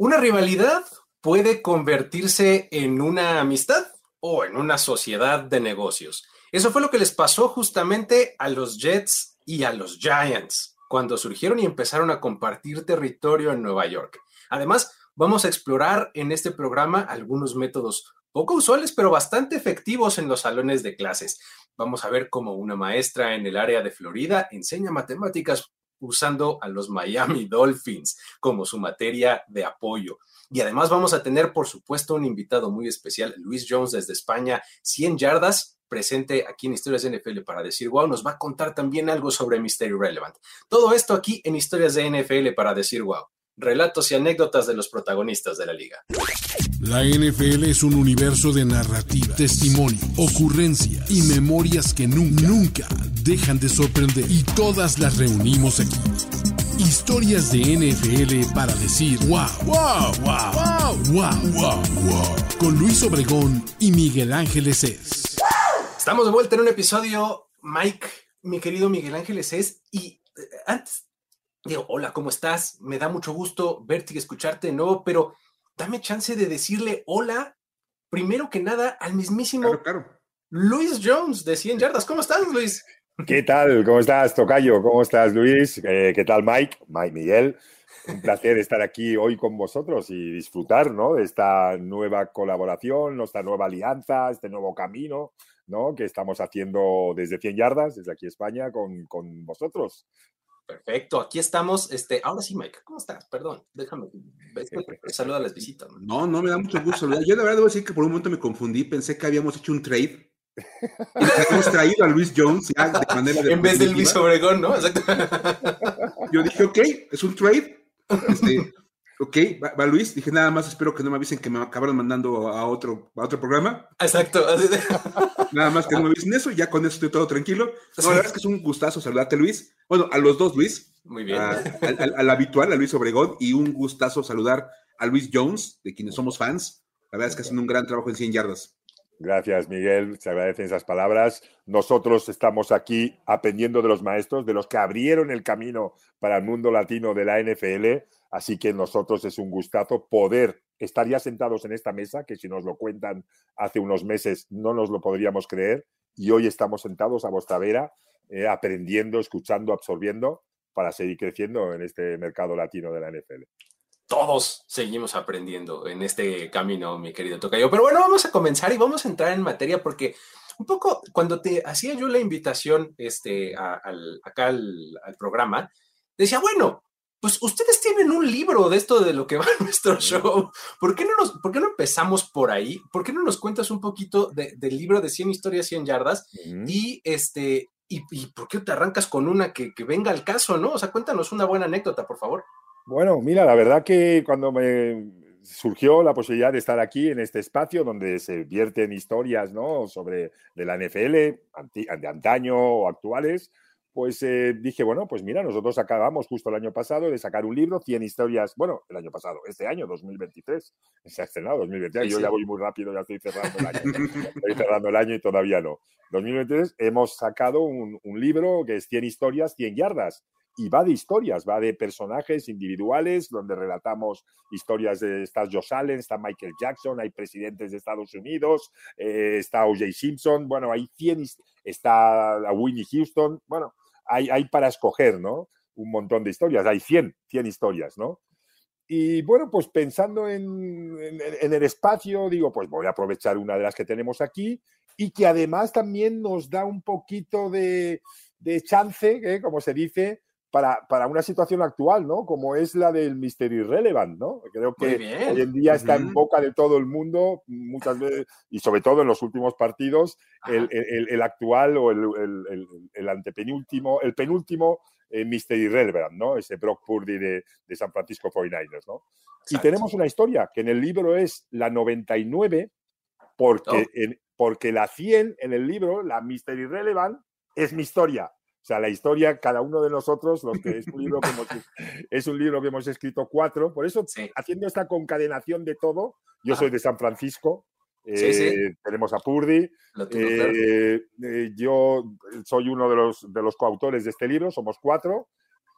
Una rivalidad puede convertirse en una amistad o en una sociedad de negocios. Eso fue lo que les pasó justamente a los Jets y a los Giants cuando surgieron y empezaron a compartir territorio en Nueva York. Además, vamos a explorar en este programa algunos métodos poco usuales, pero bastante efectivos en los salones de clases. Vamos a ver cómo una maestra en el área de Florida enseña matemáticas usando a los Miami Dolphins como su materia de apoyo. Y además vamos a tener, por supuesto, un invitado muy especial, Luis Jones desde España, 100 yardas, presente aquí en Historias de NFL para decir wow, nos va a contar también algo sobre Mystery Relevant. Todo esto aquí en Historias de NFL para decir wow. Relatos y anécdotas de los protagonistas de la liga. La NFL es un universo de narrativa, testimonio, ocurrencia y memorias que nunca, nunca dejan de sorprender. Y todas las reunimos aquí. Historias de NFL para decir wow, wow, wow, wow, wow, wow, wow. Con Luis Obregón y Miguel Ángeles es. Estamos de vuelta en un episodio, Mike, mi querido Miguel Ángeles es. Y eh, antes, digo, hola, ¿cómo estás? Me da mucho gusto verte y escucharte de nuevo, pero dame chance de decirle hola, primero que nada, al mismísimo Luis Jones de 100 yardas. ¿Cómo estás, Luis? ¿Qué tal? ¿Cómo estás, Tocayo? ¿Cómo estás, Luis? Eh, ¿Qué tal, Mike? Mike Miguel. Un placer estar aquí hoy con vosotros y disfrutar ¿no? de esta nueva colaboración, esta nueva alianza, este nuevo camino ¿no? que estamos haciendo desde 100 yardas, desde aquí España, con, con vosotros. Perfecto, aquí estamos. Este, ahora sí, Mike, ¿cómo estás? Perdón, déjame. Saluda a las visitas. ¿no? no, me da mucho gusto saludar. Yo de verdad debo decir que por un momento me confundí, pensé que habíamos hecho un trade. Y hemos traído a Luis Jones ya de manera En vez de Luis Obregón, ¿no? Exacto. Yo dije, ok, es un trade. Este, ok, va, Luis. Dije, nada más espero que no me avisen que me acabaron mandando a otro, a otro programa. Exacto. Nada más que no me avisen eso, ya con eso estoy todo tranquilo. No, la verdad es que es un gustazo saludarte, Luis. Bueno, a los dos, Luis. Muy bien. al, habitual, a Luis Obregón, y un gustazo saludar a Luis Jones, de quienes somos fans. La verdad es que hacen un gran trabajo en 100 yardas. Gracias, Miguel. Se agradecen esas palabras. Nosotros estamos aquí aprendiendo de los maestros, de los que abrieron el camino para el mundo latino de la NFL. Así que nosotros es un gustazo poder estar ya sentados en esta mesa, que si nos lo cuentan hace unos meses no nos lo podríamos creer. Y hoy estamos sentados a vuestra vera, eh, aprendiendo, escuchando, absorbiendo para seguir creciendo en este mercado latino de la NFL todos seguimos aprendiendo en este camino, mi querido Tocayo. Pero bueno, vamos a comenzar y vamos a entrar en materia porque un poco cuando te hacía yo la invitación este, al, acá al, programa, decía, bueno, pues ustedes tienen un libro de esto de lo que va nuestro show. ¿Por qué no, nos, por qué no empezamos por ahí? ¿Por qué no nos cuentas un poquito del libro de 100 historias, 100 yardas? Y este, y, por qué te arrancas con una que, que venga al caso, ¿no? O sea, cuéntanos una buena anécdota, por favor. Bueno, mira, la verdad que cuando me surgió la posibilidad de estar aquí en este espacio donde se vierten historias ¿no? sobre de la NFL, de antaño o actuales, pues eh, dije, bueno, pues mira, nosotros acabamos justo el año pasado de sacar un libro, 100 historias, bueno, el año pasado, este año, 2023, se ha estrenado 2023, yo ya voy muy rápido, ya estoy cerrando el año, estoy cerrando el año y todavía no. 2023 hemos sacado un, un libro que es 100 historias, 100 yardas, y va de historias, va de personajes individuales, donde relatamos historias de, está Josh Allen, está Michael Jackson, hay presidentes de Estados Unidos, eh, está O.J. Simpson, bueno, hay 100, está Winnie Houston, bueno, hay, hay para escoger, ¿no? Un montón de historias, hay 100, 100 historias, ¿no? Y bueno, pues pensando en, en, el espacio, digo, pues voy a aprovechar una de las que tenemos aquí y que además también nos da un poquito de, de chance, ¿eh? como se dice, para, para, una situación actual, ¿no? Como es la del Mystery Relevant, ¿no? Creo que hoy en día está en boca de todo el mundo, muchas veces, y sobre todo en los últimos partidos, el, el, actual o el, el, antepenúltimo, el penúltimo eh, Mystery Relevant, ¿no? Ese Brock Purdy de, de San Francisco 49ers, ¿no? Y tenemos una historia que en el libro es la 99, porque, oh. en, porque la 100 en el libro, la Mystery Relevant, es mi historia sea, la historia, cada uno de nosotros, los que es un libro que hemos, es un libro que hemos escrito cuatro, por eso haciendo esta concadenación de todo, yo soy de San Francisco, eh, tenemos a Purdy, eh, eh, yo soy uno de los, de los coautores de este libro, somos cuatro,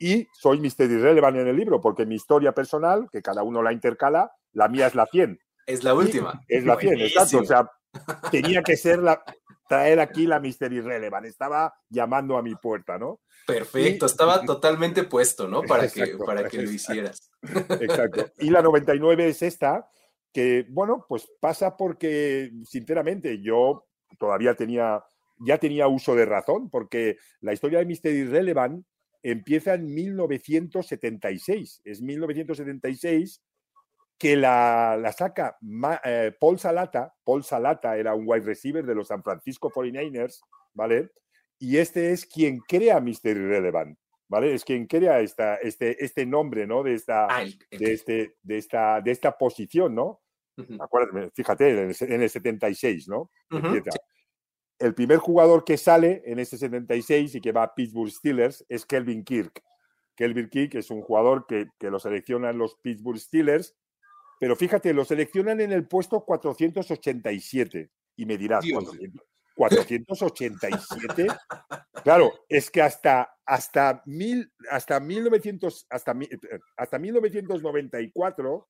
y soy Mr. Irrelevant en el libro, porque mi historia personal, que cada uno la intercala, la mía es la 100. Es la última. Es la 100, exacto. O sea, tenía que ser la, traer aquí la Mr. Irrelevant. Estaba llamando a mi puerta, ¿no? Perfecto, estaba totalmente puesto, ¿no? Para que, para que lo hicieras. Exacto. Y la 99 es esta, que, bueno, pues pasa porque, sinceramente, yo todavía tenía, ya tenía uso de razón, porque la historia de Mr. Irrelevant empieza en 1976. Es 1976 que la, saca eh, Paul Salata. Paul Salata era un wide receiver de los San Francisco 49ers, ¿vale? Y este es quien crea Mr. Irrelevant, ¿vale? Es quien crea esta, este, este nombre, ¿no? De esta, ah, de, este, de, esta, de esta posición, ¿no? fíjate, en el, 76, ¿no? El primer jugador que sale en ese 76 y que va a Pittsburgh Steelers es Kelvin Kirk. Kelvin Kirk es un jugador que, que lo seleccionan los Pittsburgh Steelers, pero fíjate, lo seleccionan en el puesto 487. Y me dirás, 487. claro, es que hasta, hasta, mil, hasta, 1900, hasta, hasta 1994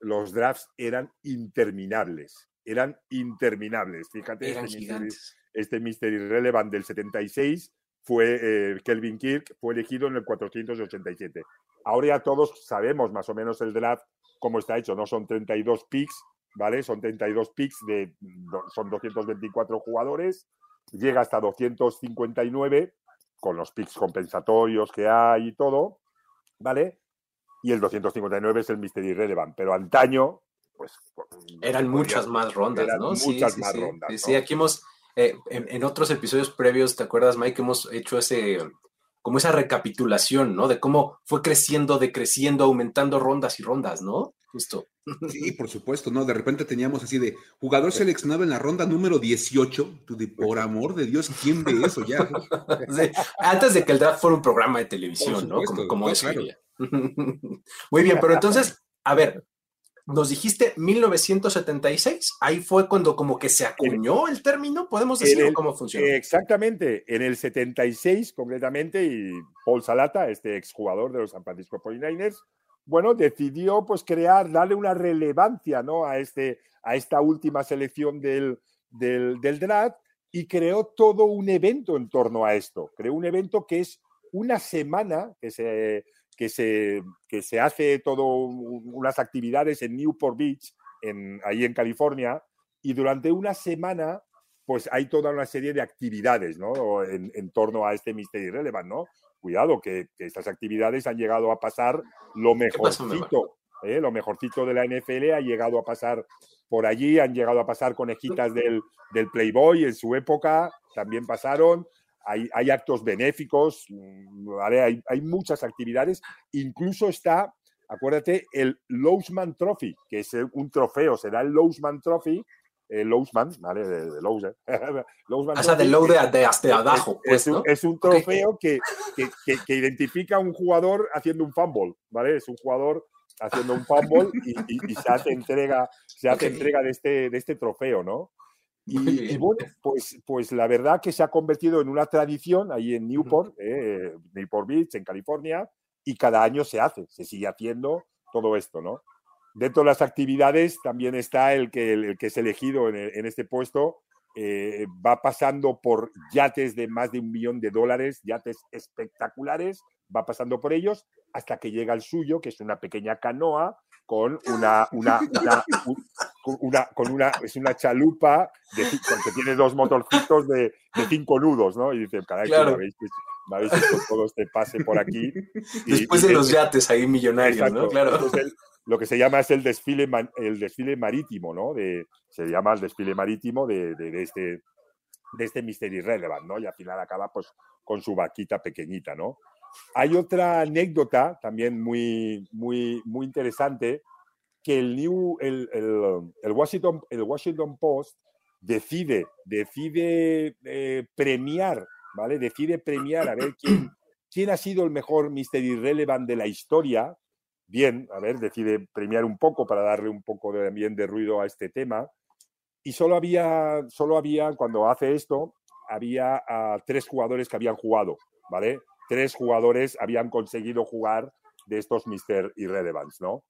los drafts eran interminables. Eran interminables. Fíjate, este, este Mister Irrelevant del 76 fue eh, Kelvin Kirk, fue elegido en el 487. Ahora ya todos sabemos más o menos el draft cómo está hecho, no son 32 picks, ¿vale? Son 32 picks de son 224 jugadores, llega hasta 259 con los picks compensatorios que hay y todo, ¿vale? Y el 259 es el Mystery Irrelevant, pero antaño pues, eran muchas más rondas, eran ¿no? Muchas más rondas. Sí, aquí hemos eh, en, otros episodios previos, ¿te acuerdas, Mike? Hemos hecho ese, como esa recapitulación, ¿no? De cómo fue creciendo, decreciendo, aumentando rondas y rondas, ¿no? Justo. Sí, por supuesto, ¿no? De repente teníamos así de jugador seleccionado en la ronda número 18. Tú de, por amor de Dios, ¿quién ve eso ya? antes de que el draft fuera un programa de televisión, ¿no? Como, como Muy bien, pero entonces, a ver, nos dijiste 1976, ahí fue cuando como que se acuñó el término, podemos decir cómo funciona. Exactamente, en el 76 concretamente, y Paul Salata, este exjugador de los San Francisco 49ers, bueno, decidió pues crear, darle una relevancia ¿no? a, este, a esta última selección del, del, del draft y creó todo un evento en torno a esto. Creó un evento que es una semana que se que se, que se hace todo unas actividades en Newport Beach, en, ahí en California, y durante una semana, pues hay toda una serie de actividades, ¿no? En, en torno a este Mystery Relevant, ¿no? Cuidado, que, estas actividades han llegado a pasar lo mejorcito, ¿eh? lo mejorcito de la NFL ha llegado a pasar por allí, han llegado a pasar conejitas del, del Playboy en su época, también pasaron, hay, actos benéficos, mm, hay, hay, muchas actividades, incluso está, acuérdate, el Lowsman Trophy, que es un trofeo, será el Lowsman Trophy, el Lowsman, ¿vale? De, de Lowsman. o sea, de Low de, de hasta abajo. Pues, es, un, trofeo que, que, que, identifica a un jugador haciendo un fumble, ¿vale? Es un jugador haciendo un fumble y, se hace entrega, se hace entrega de este, de este trofeo, ¿no? Y, bueno, pues, pues la verdad que se ha convertido en una tradición ahí en Newport, eh, Newport Beach, en California, y cada año se hace, se sigue haciendo todo esto, ¿no? Dentro de las actividades también está el que, el, que es elegido en, este puesto, eh, va pasando por yates de más de un millón de dólares, yates espectaculares, va pasando por ellos hasta que llega el suyo, que es una pequeña canoa con una, una, una, con una, es una chalupa de, que tiene dos motorcitos de, de, cinco nudos, ¿no? Y dice, caray, claro. me, habéis, hecho todo este pase por aquí. Después de los yates ahí millonarios, ¿no? Claro. lo que se llama es el desfile, el desfile marítimo, ¿no? De, se llama el desfile marítimo de, de, este de este Mystery Relevant, ¿no? Y al final acaba pues con su vaquita pequeñita, ¿no? Hay otra anécdota también muy, muy, muy interesante que el, New, el, el, Washington, el Washington Post decide, decide eh, premiar, ¿vale? Decide premiar a ver quién, quién ha sido el mejor Mystery Relevant de la historia. Bien, a ver, decide premiar un poco para darle un poco de, también de ruido a este tema. Y solo había, solo había, cuando hace esto, había tres jugadores que habían jugado, ¿vale? Tres jugadores habían conseguido jugar de estos Mr. Irrelevance, ¿no?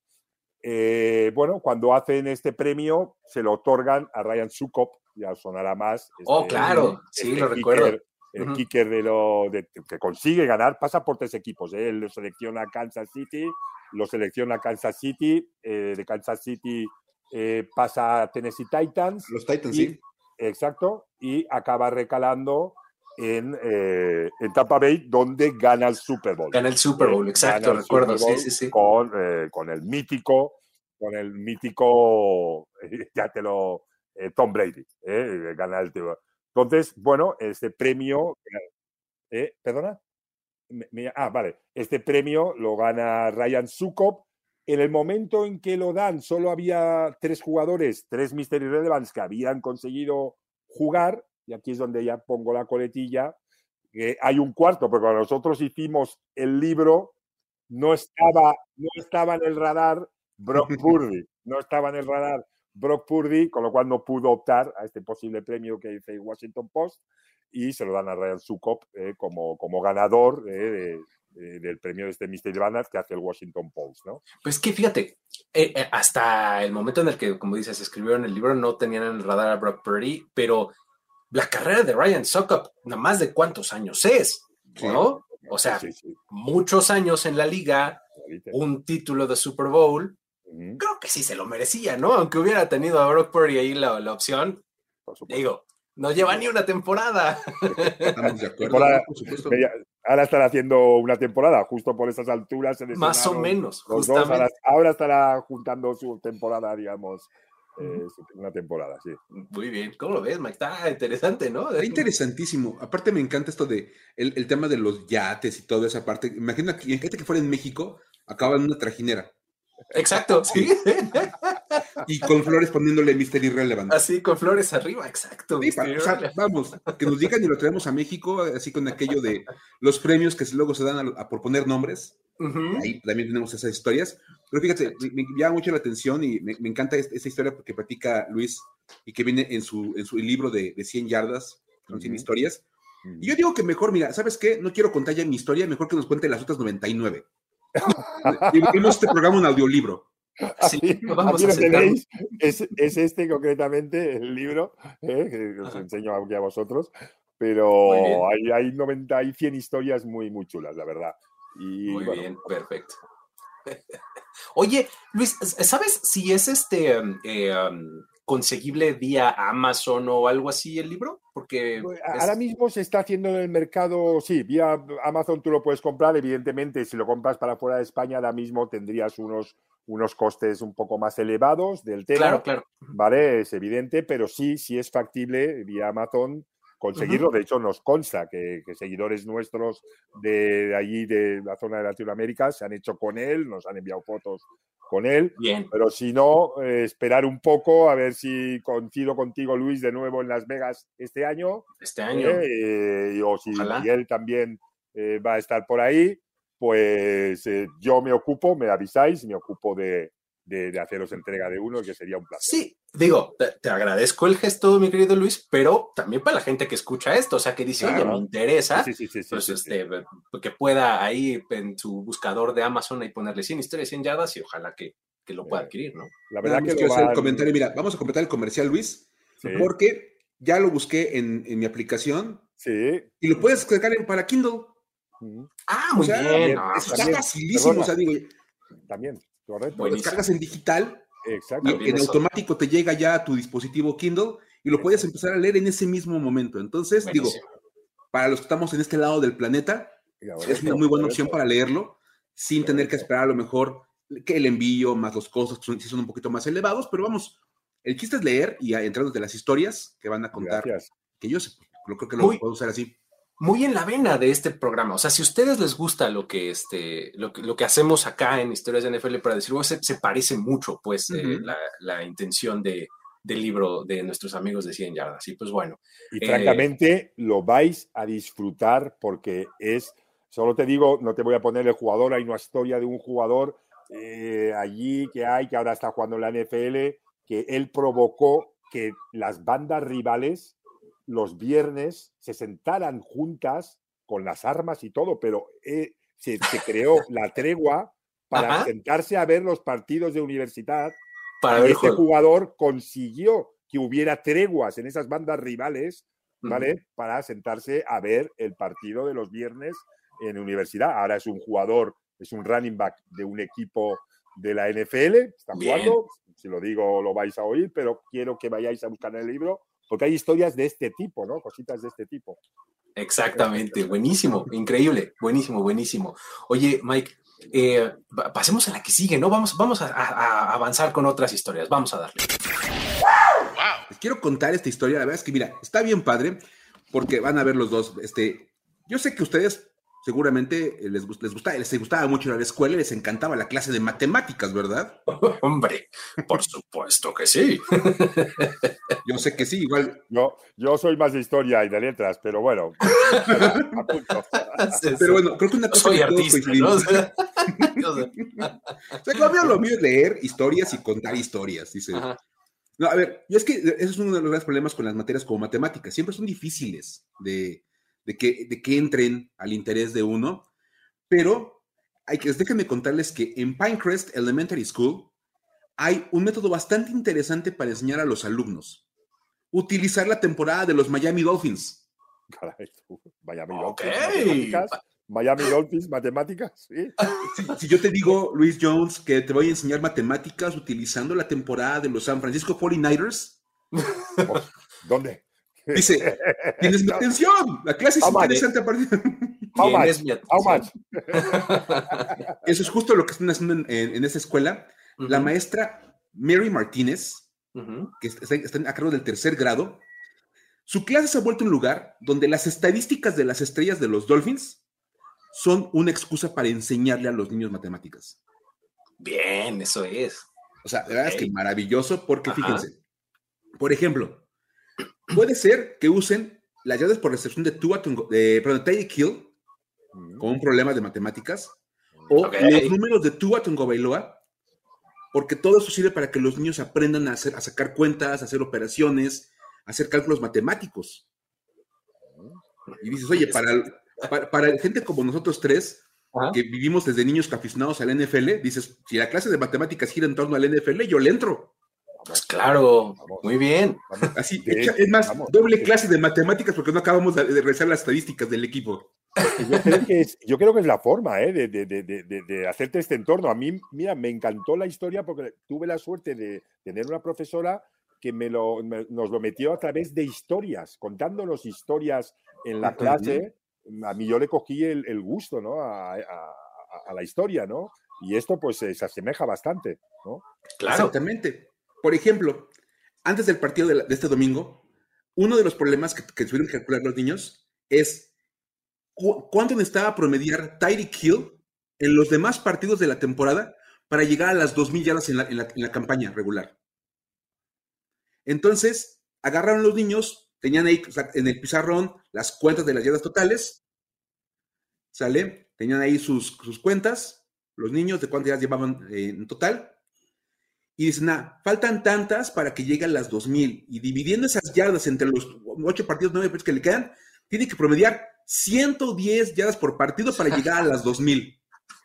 Eh, bueno, cuando hacen este premio, se lo otorgan a Ryan Sukop, ya sonará más. oh, este, claro, sí, este lo recuerdo. El kicker de lo de- que consigue ganar, pasa por tres equipos. ¿eh? Él lo selecciona a Kansas City, lo selecciona a Kansas City, eh, de Kansas City eh, pasa a Tennessee Titans, Los Titans, y- sí. exacto, y acaba recalando en, eh, en Tampa Bay, donde gana el Super Bowl. Gana el Super Bowl, exacto, recuerdo, Bowl sí, sí, sí. Con, eh, con el mítico, con el mítico, ya te lo, eh, Tom Brady, eh, gana el. Entonces, bueno, este premio, ¿perdona? Me- me- ah, vale, este premio lo gana Ryan Sukop. En el momento en que lo dan, solo había tres jugadores, tres Mystery Relevance que habían conseguido jugar, y aquí es donde ya pongo la coletilla, que hay un cuarto, porque cuando nosotros hicimos el libro, no estaba, no estaba en el radar Brock Purdy, no estaba en el radar Brock Purdy, con lo cual no pudo optar a este posible premio que dice Washington Post y se lo dan a Ryan Sukop eh, como, como ganador eh, de- de- del premio de este Mystery Banners que hace el Washington Post, ¿no? Pues que fíjate, eh, eh, hasta el momento en el que, como dices, escribieron el libro, no tenían en el radar a Brock Purdy, pero la carrera de Ryan Suckup, nada más de cuántos años es, ¿no? O sea, Sí, sí, muchos años en la liga, un título de Super Bowl, creo que sí se lo merecía, ¿no? Aunque hubiera tenido a Brock Purdy ahí la, la opción, digo, no lleva ni una temporada. Estamos de acuerdo. Ahora están haciendo una temporada, justo por esas alturas. Más o menos, dos, ahora, ahora estará juntando su temporada, digamos, eh, su- una temporada, sí. Muy bien, ¿cómo lo ves, Mike? Está interesante, ¿no? Está interesantísimo. Aparte me encanta esto de el, el tema de los yates y toda esa parte. Imagina que, imagínate que fuera en México, acaba en una trajinera Exacto, sí. y con flores poniéndole Mystery Relevant. Así con flores arriba, exacto. Sí, pa- o sea, vamos, que nos digan y lo traemos a México, así con aquello de los premios que luego se dan a, a por poner nombres. Ujú. Ahí también tenemos esas historias. Pero fíjate, me, me llama mucho la atención y me, me encanta es- esa historia porque platica Luis y que viene en su, en su libro de, de 100 yardas, con 100 Ujú. historias. Y yo digo que mejor, mira, ¿sabes qué? No quiero contar ya mi historia, mejor que nos cuente las otras 99. y vimos este programa un audiolibro. Sí, Aquí- vamos a lo tenéis, es, es este concretamente, el libro, eh, que os Ajá. enseño aquí a vosotros, pero hay, hay 90 y 100 historias muy, muy chulas, la verdad. Y, Muy bueno, bien, perfecto. Oye, Luis, ¿sabes si es este um, eh, um, conseguible vía Amazon o algo así el libro? Porque Pues, es- Ahora mismo se está haciendo en el mercado, sí, vía Amazon tú lo puedes comprar, evidentemente si lo compras para fuera de España ahora mismo tendrías unos, unos costes un poco más elevados del tema, claro, claro. ¿vale? Es evidente, pero sí, sí es factible vía Amazon conseguirlo. De hecho, nos consta que, que seguidores nuestros de allí, de la zona de Latinoamérica, se han hecho con él, nos han enviado fotos con él. Bien. Pero si no, eh, esperar un poco a ver si coincido contigo, Luis, de nuevo en Las Vegas este año. Este año. eh, o si Ojalá. Miguel también eh, va a estar por ahí, pues yo me ocupo, me avisáis, me ocupo de, de- de haceros entrega de uno, que sería un placer. Sí, digo, te, te agradezco el gesto, mi querido Luis, pero también para la gente que escucha esto, o sea, que dice, oye, Claro. me interesa, Sí, sí, sí, sí, pues sí, sí. este, que pueda ahí en su buscador de Amazon y ponerle 100 historias, 100 yardas y ojalá que, que lo pueda Eh, adquirir, ¿no? La verdad que quiero lo hacer el van- comentario. Mira, vamos a completar el comercial, Luis, Sí, porque ya lo busqué en, en mi aplicación sí. y lo puedes descargar en- para Kindle. Ah, O muy sea, bien. Eso pues, está facilísimo. O sea, digo, También, correcto. lo Buenísimo. descargas en digital Exacto. y en automático te llega ya a tu dispositivo Kindle y lo puedes empezar a leer en ese mismo momento. Entonces, digo, para los que estamos en este lado del planeta, es una muy buena opción para leerlo sin tener que esperar a lo mejor que el envío más los costos que son, sí son un poquito más elevados, pero vamos, el chiste es leer y entrando de las historias que van a contar, Gracias. que yo sé, lo creo que lo Muy- puedo usar así. Muy en la vena de este programa. O sea, si a ustedes les gusta lo que, este, lo que, lo que hacemos acá en Historias de NFL para decirlo, se, se parece mucho, pues, eh, Ujú. la, la intención de, del libro de nuestros amigos de 100 yardas. Y pues bueno, Y Eh, francamente lo vais a disfrutar porque es, solo te digo, no te voy a poner el jugador, hay una historia de un jugador eh, allí que hay, que ahora está jugando en la NFL, que él provocó que las bandas rivales los viernes se sentaran juntas con las armas y todo, pero eh, se, creó la tregua para sentarse a ver los partidos de universidad. Para y este jugador consiguió que hubiera treguas en esas bandas rivales, ¿vale? Para sentarse a ver el partido de los viernes en universidad. Ahora es un jugador, es un running back de un equipo de la NFL, está jugando, si lo digo lo vais a oír, pero quiero que vayáis a buscar en el libro, porque hay historias de este tipo, ¿no? Cositas de este tipo. Exactamente, buenísimo, increíble, buenísimo, buenísimo. Oye, Mike, eh, pasemos a la que sigue, ¿no? Vamos, vamos a, avanzar con otras historias, vamos a darle. Les quiero contar esta historia, la verdad es que, mira, está bien padre, porque van a ver los dos, este, yo sé que ustedes seguramente les, les, gustaba, les gustaba mucho ir a la escuela y les encantaba la clase de matemáticas, ¿verdad? Hombre, por supuesto que sí. Yo sé que sí, igual. No, yo soy más de historia y de letras, pero bueno. pero bueno, creo que una cosa soy artista, ¿no? O sea, lo mío es leer historias y contar historias, dice. No, a ver, yo es que ese es uno de los grandes problemas con las materias como matemáticas. Siempre son difíciles de, de que, de que entren al interés de uno, pero hay que, déjenme contarles que en Pinecrest Elementary School hay un método bastante interesante para enseñar a los alumnos. Utilizar la temporada de los Miami Dolphins. Miami Dolphins. Miami Dolphins, matemáticas. Si, yo te digo, Luis Jones, que te voy a enseñar matemáticas utilizando la temporada de los San Francisco 49ers. ¿Dónde? Dice, tienes mi atención, la clase es interesante a partir How much? Eso es justo lo que están haciendo en, esta escuela. La maestra Mary Martínez, que está, está, a cargo del tercer grado, su clase se ha vuelto un lugar donde las estadísticas de las estrellas de los Dolphins son una excusa para enseñarle a los niños matemáticas. Bien, eso es. O sea, de verdad es que maravilloso porque fíjense, por ejemplo, Puede ser que usen las llaves por recepción de Tua, de, perdón, de Kill con un problema de matemáticas o los números de Tua Bailoa, porque todo eso sirve para que los niños aprendan a, hacer, a sacar cuentas, a hacer operaciones, a hacer cálculos matemáticos. Y dices, oye, para, para, gente como nosotros tres, que vivimos desde niños aficionados al NFL, dices, si la clase de matemáticas gira en torno al NFL, yo le entro. Pues claro, muy bien. Así, es más, doble clase de matemáticas porque no acabamos de, rezar las estadísticas del equipo. Yo creo que es, la forma ¿eh? de, hacerte este entorno. A mí, mira, me encantó la historia porque tuve la suerte de tener una profesora que me lo, nos lo metió a través de historias, contándonos historias en la clase. A mí yo le cogí el, gusto ¿no? A, la historia, ¿no? Y esto pues se asemeja bastante, ¿no? Claro. Exactamente. Por ejemplo, antes del partido de, este domingo, uno de los problemas que, tuvieron que calcular los niños es cuánto necesitaba promediar Tyreek Hill en los demás partidos de la temporada para llegar a las 2.000 yardas en la, en la campaña regular. Entonces, agarraron los niños, tenían ahí en el pizarrón las cuentas de las yardas totales, ¿sale? Tenían ahí sus, sus cuentas, los niños de cuántas yardas llevaban eh, en total, y dicen, ah, faltan tantas para que lleguen las 2000. Y dividiendo esas yardas entre los ocho partidos, nueve partidos que le quedan, tiene que promediar 110 yardas por partido para llegar a las 2000.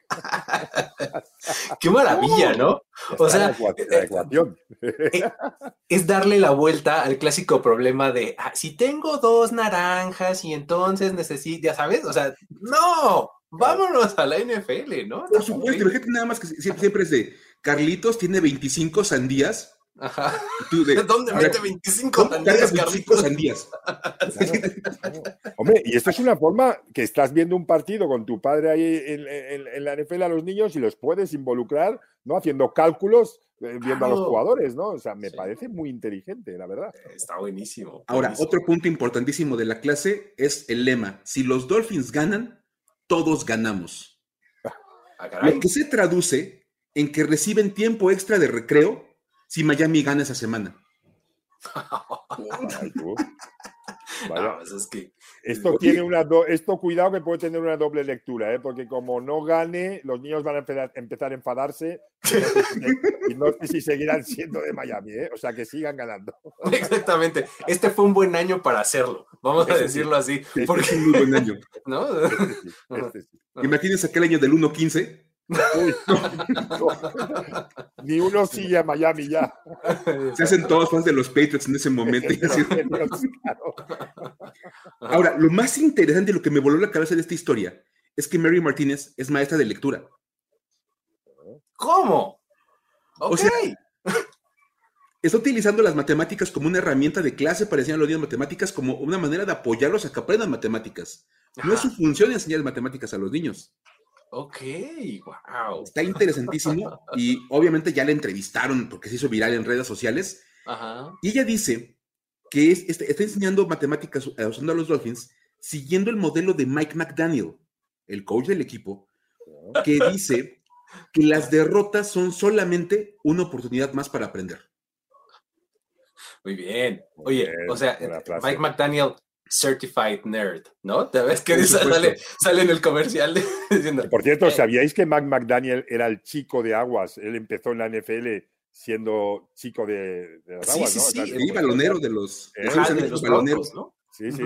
Qué maravilla, ¿no? O sea, eh, eh, es darle la vuelta al clásico problema de ah, si tengo dos naranjas y entonces necesito, ya sabes, o sea, no, vámonos a la NFL, ¿no? Por supuesto, la gente nada más que siempre es de Carlitos tiene 25 sandías. Ajá. ¿Dónde mete 25 sandías, Carlitos? sandías. Hombre, y esto es una forma que estás viendo un partido con tu padre ahí en, la NFL a los niños y los puedes involucrar, ¿no? Haciendo cálculos, eh, viendo a los jugadores, ¿no? O sea, me parece muy inteligente, la verdad. Está buenísimo. Ahora, otro punto importantísimo de la clase es el lema. Si los Dolphins ganan, todos ganamos. Ah, Lo que se traduce en que reciben tiempo extra de recreo si Miami gana esa semana. Pues esto tiene una esto cuidado que puede tener una doble lectura, ¿eh? porque como no gane, los niños van a empezar, a enfadarse y no sé si seguirán siendo de Miami, ¿eh? o sea que sigan ganando. Exactamente. Este fue un buen año para hacerlo. Vamos a decirlo así. Porque es un muy buen año. ¿No? Imagínense aquel año del 1-15. Ni uno sigue a Miami ya. Se hacen todos fans de los Patriots en ese momento. Ahora, lo más interesante y lo que me voló la cabeza de esta historia es que Mary Martínez es maestra de lectura. ¿Cómo? O sea, está utilizando las matemáticas como una herramienta de clase para enseñar a los niños matemáticas como una manera de apoyarlos a que aprendan matemáticas. No es su función enseñar matemáticas a los niños. Ok, wow. Está interesantísimo y obviamente ya la entrevistaron porque se hizo viral en redes sociales. Y ella dice que está, enseñando matemáticas eh, usando a los Dolphins siguiendo el modelo de Mike McDaniel, el coach del equipo, que dice que las derrotas son solamente una oportunidad más para aprender. Muy bien. Oye, o sea, Mike McDaniel, certified nerd, ¿no? ¿Te ves que sale, sale, en el comercial diciendo. Por cierto, ¿sabíais que Mike McDaniel era el chico de aguas? Él empezó en la NFL siendo chico de, de las aguas, ¿no? Sí, sí, el balonero de los, de los baloneros, ¿no? Sí, sí,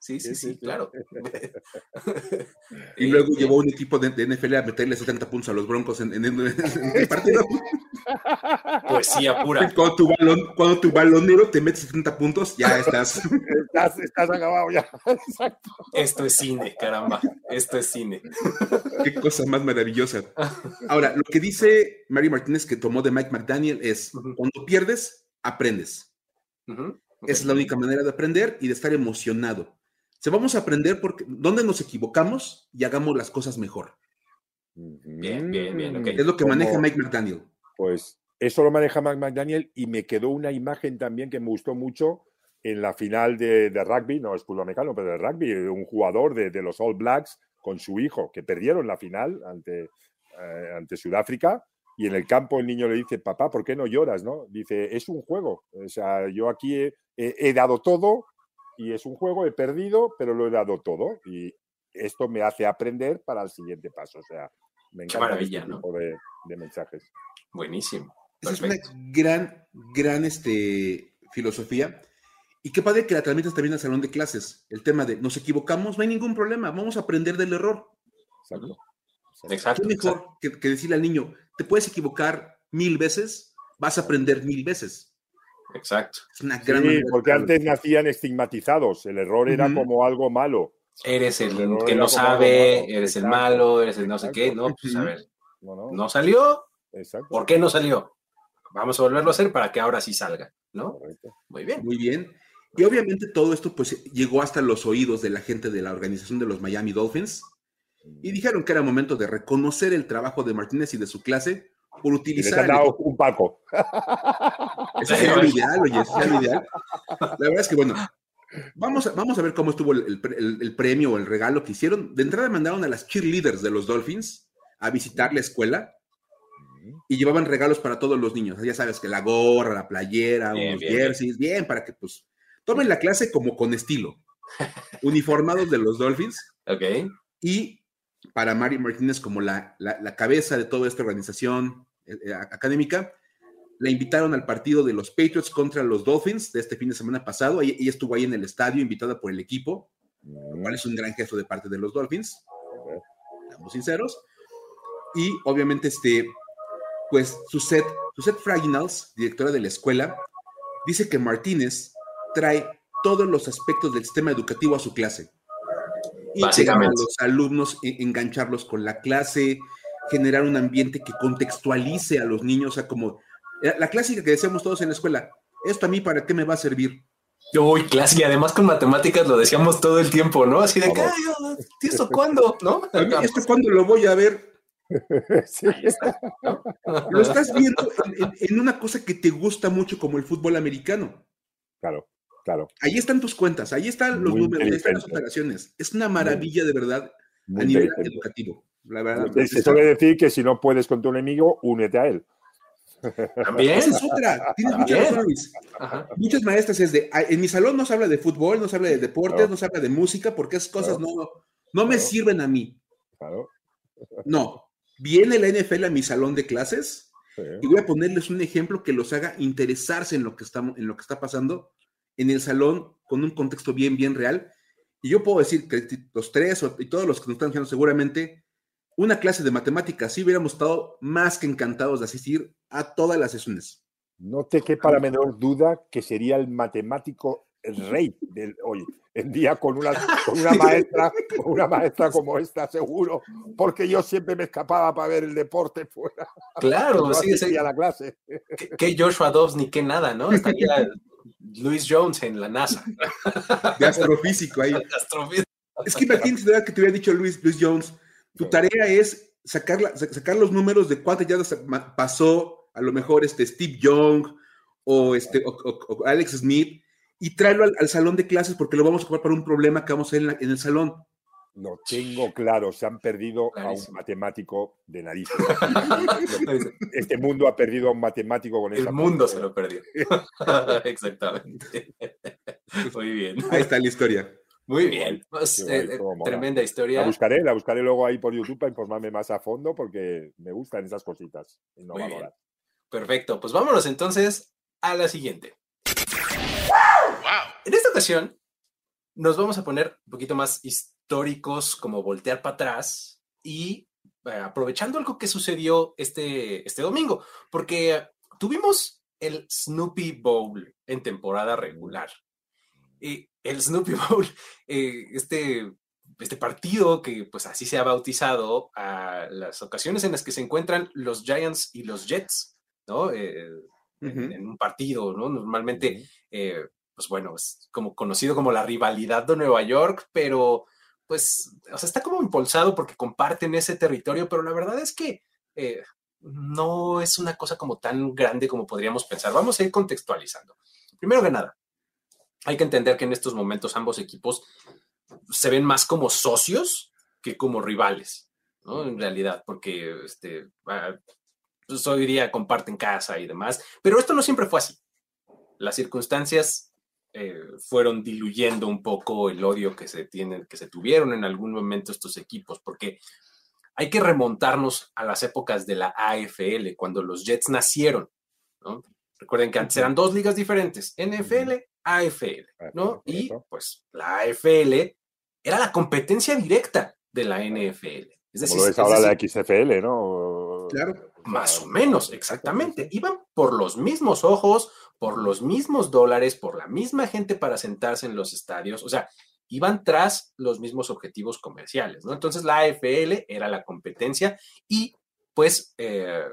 sí, sí, sí, claro. y luego llevó un equipo de, NFL a meterle 70 puntos a los Broncos en, el partido. Poesía pura. Cuando tu, balón, cuando tu balonero te mete 70 puntos, ya estás. estás, estás acabado ya. Exacto. Esto es cine, caramba. Esto es cine. Qué cosa más maravillosa. Ahora, lo que dice Mary Martínez que tomó de Mike McDaniel es: cuando pierdes, aprendes. Es la única manera de aprender y de estar emocionado. Se vamos a aprender porque dónde nos equivocamos y hagamos las cosas mejor. Bien, bien, bien. Es lo que maneja Mike McDaniel. Pues eso lo maneja Mike McDaniel y me quedó una imagen también que me gustó mucho en la final de, rugby, no es fútbol americano, pero de rugby, un jugador de, los All Blacks con su hijo, que perdieron la final ante, eh, ante Sudáfrica y en el campo el niño le dice, papá, ¿por qué no lloras? ¿no? Dice, es un juego. O sea, yo aquí he, dado todo y es un juego, he perdido, pero lo he dado todo. Y esto me hace aprender para el siguiente paso. O sea, me encanta Qué maravilla, este tipo de, mensajes. Buenísimo. es una gran, gran este, filosofía. Y qué padre que la transmitas también al salón de clases. El tema de nos equivocamos, no hay ningún problema, vamos a aprender del error. Exacto. Exacto. Es mejor Que, decirle al niño, te puedes equivocar mil veces, vas a aprender mil veces. Exacto. Es una gran sí, porque antes nacían estigmatizados, el error era como algo malo. Eres el, que no sabe, eres el malo, eres el no sé qué, ¿no? Pues a ver, no, salió, Exacto. ¿por qué no salió? Vamos a volverlo a hacer para que ahora sí salga, ¿no? Muy bien. Muy bien. Y obviamente todo esto pues llegó hasta los oídos de la gente de la organización de los Miami Dolphins, y dijeron que era momento de reconocer el trabajo de Martínez y de su clase por utilizar. Les dado un paco. Eso sería lo ideal, oye, eso sería lo ideal. La verdad es que, bueno, vamos a, vamos a ver cómo estuvo el, el, premio o el regalo que hicieron. De entrada mandaron a las cheerleaders de los Dolphins a visitar la escuela y llevaban regalos para todos los niños. Ya sabes que la gorra, la playera, unos jerseys, bien. bien, para que pues tomen la clase como con estilo. Uniformados de los Dolphins. Ok. Y para Mari Martínez como la, cabeza de toda esta organización eh, eh, académica. La invitaron al partido de los Patriots contra los Dolphins de este fin de semana pasado. Ella, estuvo ahí en el estadio, invitada por el equipo, lo cual es un gran gesto de parte de los Dolphins. Seamos sinceros. Y obviamente, este, pues Suset, Suset Fraginals, directora de la escuela, dice que Martínez trae todos los aspectos del sistema educativo a su clase y Básicamente. a los alumnos, engancharlos con la clase, generar un ambiente que contextualice a los niños, o sea, como eh, la clásica que decíamos todos en la escuela, esto a mí para qué me va a servir. Uy, clásica, y además con matemáticas lo decíamos todo el tiempo, ¿no? Así de, ¿esto cuándo? ¿No? ¿Esto cuándo lo voy a ver? Lo estás viendo en, una cosa que te gusta mucho como el fútbol americano. Claro. Claro. Ahí están tus cuentas, ahí están los números, ahí están las operaciones. Es una maravilla de verdad a nivel educativo. La verdad. Se suele decir que si no puedes con tu enemigo, únete a él. También. Esa es otra. Tienes muchas razones. Muchas maestras es de, en mi salón no se habla de fútbol, no se habla de deportes, no, se habla de música, porque esas cosas no, no me sirven a mí. Claro. No. Viene la NFL a mi salón de clases y voy a ponerles un ejemplo que los haga interesarse en lo que, estamos, en lo que está pasando en el salón con un contexto bien, bien real. Y yo puedo decir que los tres y todos los que nos están viendo seguramente, una clase de matemáticas sí hubiéramos estado más que encantados de asistir a todas las sesiones. No te quepa la menor duda que sería el matemático el rey del hoy en día con una, con una maestra con una maestra como esta seguro porque yo siempre me escapaba para ver el deporte fuera claro sí, sí. a la clase que, Joshua Dobbs ni que nada no estaría Luis Jones en la NASA. De astrofísico ahí. Es que imagínate que te hubiera dicho Luis, Luis Jones. Tu tarea es sacar, sacar los números de cuántas ya pasó a lo mejor este Steve Young o este o Alex Smith y tráelo al, salón de clases porque lo vamos a ocupar para un problema que vamos a ver en, el salón. Lo tengo claro, se han perdido a un matemático de nariz. este mundo ha perdido a un matemático con El mundo se lo perdió. Exactamente. Muy bien. Ahí está la historia. Muy bien. Pues, eh, eh, tremenda historia. La buscaré, la buscaré luego ahí por YouTube para informarme más a fondo porque me gustan esas cositas. Perfecto. Pues vámonos entonces a la siguiente. En esta ocasión nos vamos a poner un poquito más históricos, como voltear para atrás y eh, aprovechando algo que sucedió este, este domingo, porque tuvimos el Snoopy Bowl en temporada regular. Y el Snoopy Bowl, eh, este, este partido que pues así se ha bautizado a las ocasiones en las que se encuentran los Giants y los Jets, ¿no? Eh, en, un partido, ¿no? Normalmente pues bueno, es como conocido como la rivalidad de Nueva York, pero pues, o sea, está como impulsado porque comparten ese territorio, pero la verdad es que eh, no es una cosa como tan grande como podríamos pensar. Vamos a ir contextualizando. Primero que nada, hay que entender que en estos momentos ambos equipos se ven más como socios que como rivales, ¿no? En realidad, porque este, ah, pues hoy comparten casa y demás, pero esto no siempre fue así. Las circunstancias eh, fueron diluyendo un poco el odio que se tienen, que se tuvieron en algún momento estos equipos, porque hay que remontarnos a las épocas de la AFL, cuando los Jets nacieron, ¿no? Recuerden que antes eran dos ligas diferentes, NFL, AFL, ¿no? Y pues la AFL era la competencia directa de la NFL. Es decir, Como lo ahora la XFL, ¿no? Claro. Más o menos, exactamente. Iban por los mismos ojos, por los mismos dólares, por la misma gente para sentarse en los estadios, o sea, iban tras los mismos objetivos comerciales, ¿no? Entonces la AFL era la competencia y pues eh,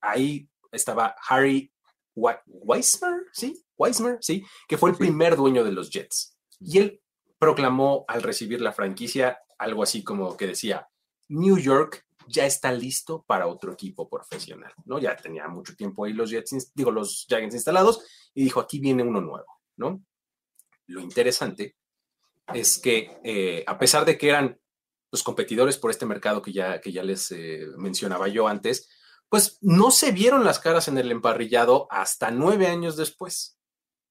ahí estaba Harry Weismer, ¿sí? Weismer, ¿sí? Que fue el primer dueño de los Jets. Y él proclamó al recibir la franquicia algo así como que decía, New York ya está listo para otro equipo profesional, ¿no? Ya tenía mucho tiempo ahí los Jets, digo, los Giants instalados y dijo, aquí viene uno nuevo, ¿no? Lo interesante es que eh, a pesar de que eran los competidores por este mercado que ya, que ya les eh, mencionaba yo antes, pues no se vieron las caras en el emparrillado hasta nueve años después,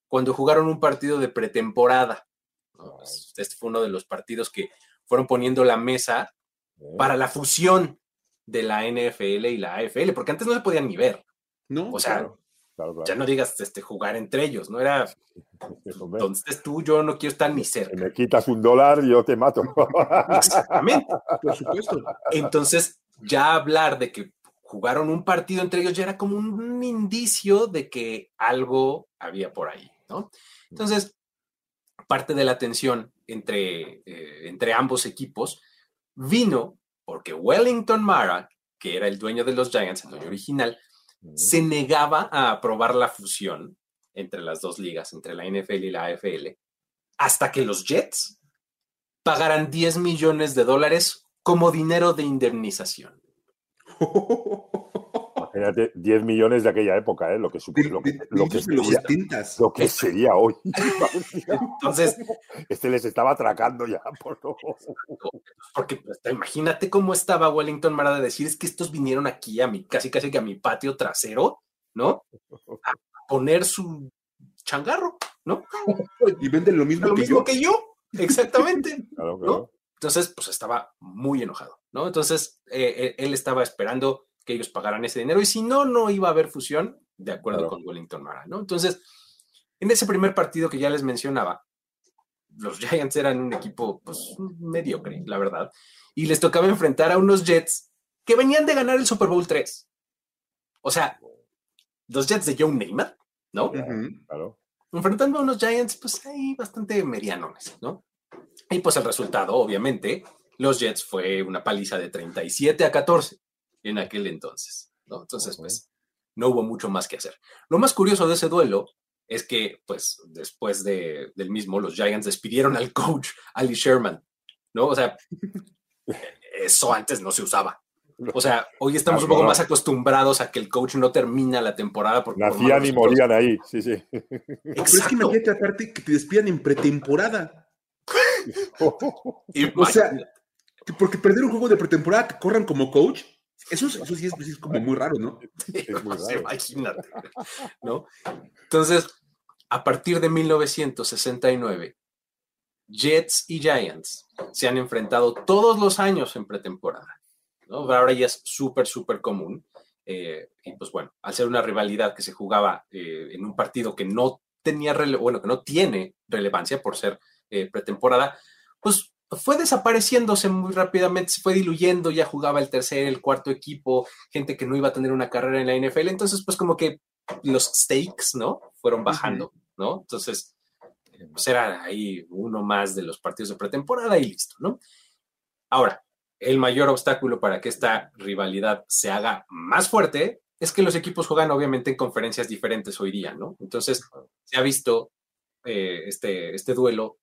cuando jugaron un partido de pretemporada. Pues, este fue uno de los partidos que fueron poniendo la mesa para la fusión de la NFL y la AFL, porque antes no se podían ni ver. No, o sea, ya no digas este, jugar entre ellos, no era entonces tú, yo no quiero estar ni cerca. me quitas un dólar, yo te mato. Exactamente, por supuesto. Entonces, ya hablar de que jugaron un partido entre ellos ya era como un indicio de que algo había por ahí, ¿no? Entonces, parte de la tensión entre, eh, entre ambos equipos vino porque Wellington Mara, que era el dueño de los Giants, el dueño original, se negaba a aprobar la fusión entre las dos ligas, entre la NFL y la AFL, hasta que los Jets pagaran 10 millones de dólares como dinero de indemnización. Imagínate, 10 millones de aquella época, ¿eh? lo, que, lo, que, lo, que sería, lo que sería hoy. Entonces, este les estaba atracando ya. Por Porque pues, imagínate cómo estaba Wellington Mara de decir, es que estos vinieron aquí a mi, casi casi que a mi patio trasero, ¿no? A poner su changarro, ¿no? Y venden lo mismo, lo que, mismo yo. que yo. Exactamente. ¿no? Entonces, pues estaba muy enojado, ¿no? Entonces, eh, eh, él estaba esperando que ellos pagaran ese dinero y si no, no iba a haber fusión de acuerdo con Wellington Mara, ¿no? Entonces, en ese primer partido que ya les mencionaba, los Giants eran un equipo pues mediocre, la verdad, y les tocaba enfrentar a unos Jets que venían de ganar el Super Bowl 3. O sea, los Jets de Joe Neymar, ¿no? Claro. Enfrentando a unos Giants, pues ahí bastante medianones, ¿no? Y pues el resultado, obviamente, los Jets fue una paliza de 37 a 14 en aquel entonces, ¿no? Entonces, pues, no hubo mucho más que hacer. Lo más curioso de ese duelo es que, pues, después de, del mismo, los Giants despidieron al coach Ali Sherman, ¿no? O sea, eso antes no se usaba. O sea, hoy estamos un poco más acostumbrados a que el coach no termina la temporada porque nacían y morían ahí, sí, sí. Pero es que imagínate aparte que te despidan en pretemporada. o sea, porque perder un juego de pretemporada que corran como coach, eso, eso sí es, como muy raro, ¿no? Es muy raro. Imagínate, ¿no? Entonces, a partir de 1969, Jets y Giants se han enfrentado todos los años en pretemporada. Ahora ya es súper, súper común. Eh, y pues bueno, al ser una rivalidad que se jugaba eh, en un partido que no tenía, bueno, que no tiene relevancia por ser eh, pretemporada, pues fue desapareciéndose muy rápidamente, se fue diluyendo, ya jugaba el tercer, el cuarto equipo, gente que no iba a tener una carrera en la NFL, entonces pues como que los stakes, ¿no? Fueron bajando, ¿no? Entonces, pues era ahí uno más de los partidos de pretemporada y listo, ¿no? Ahora, el mayor obstáculo para que esta rivalidad se haga más fuerte es que los equipos juegan obviamente en conferencias diferentes hoy día, ¿no? Entonces, se ha visto eh, este, este duelo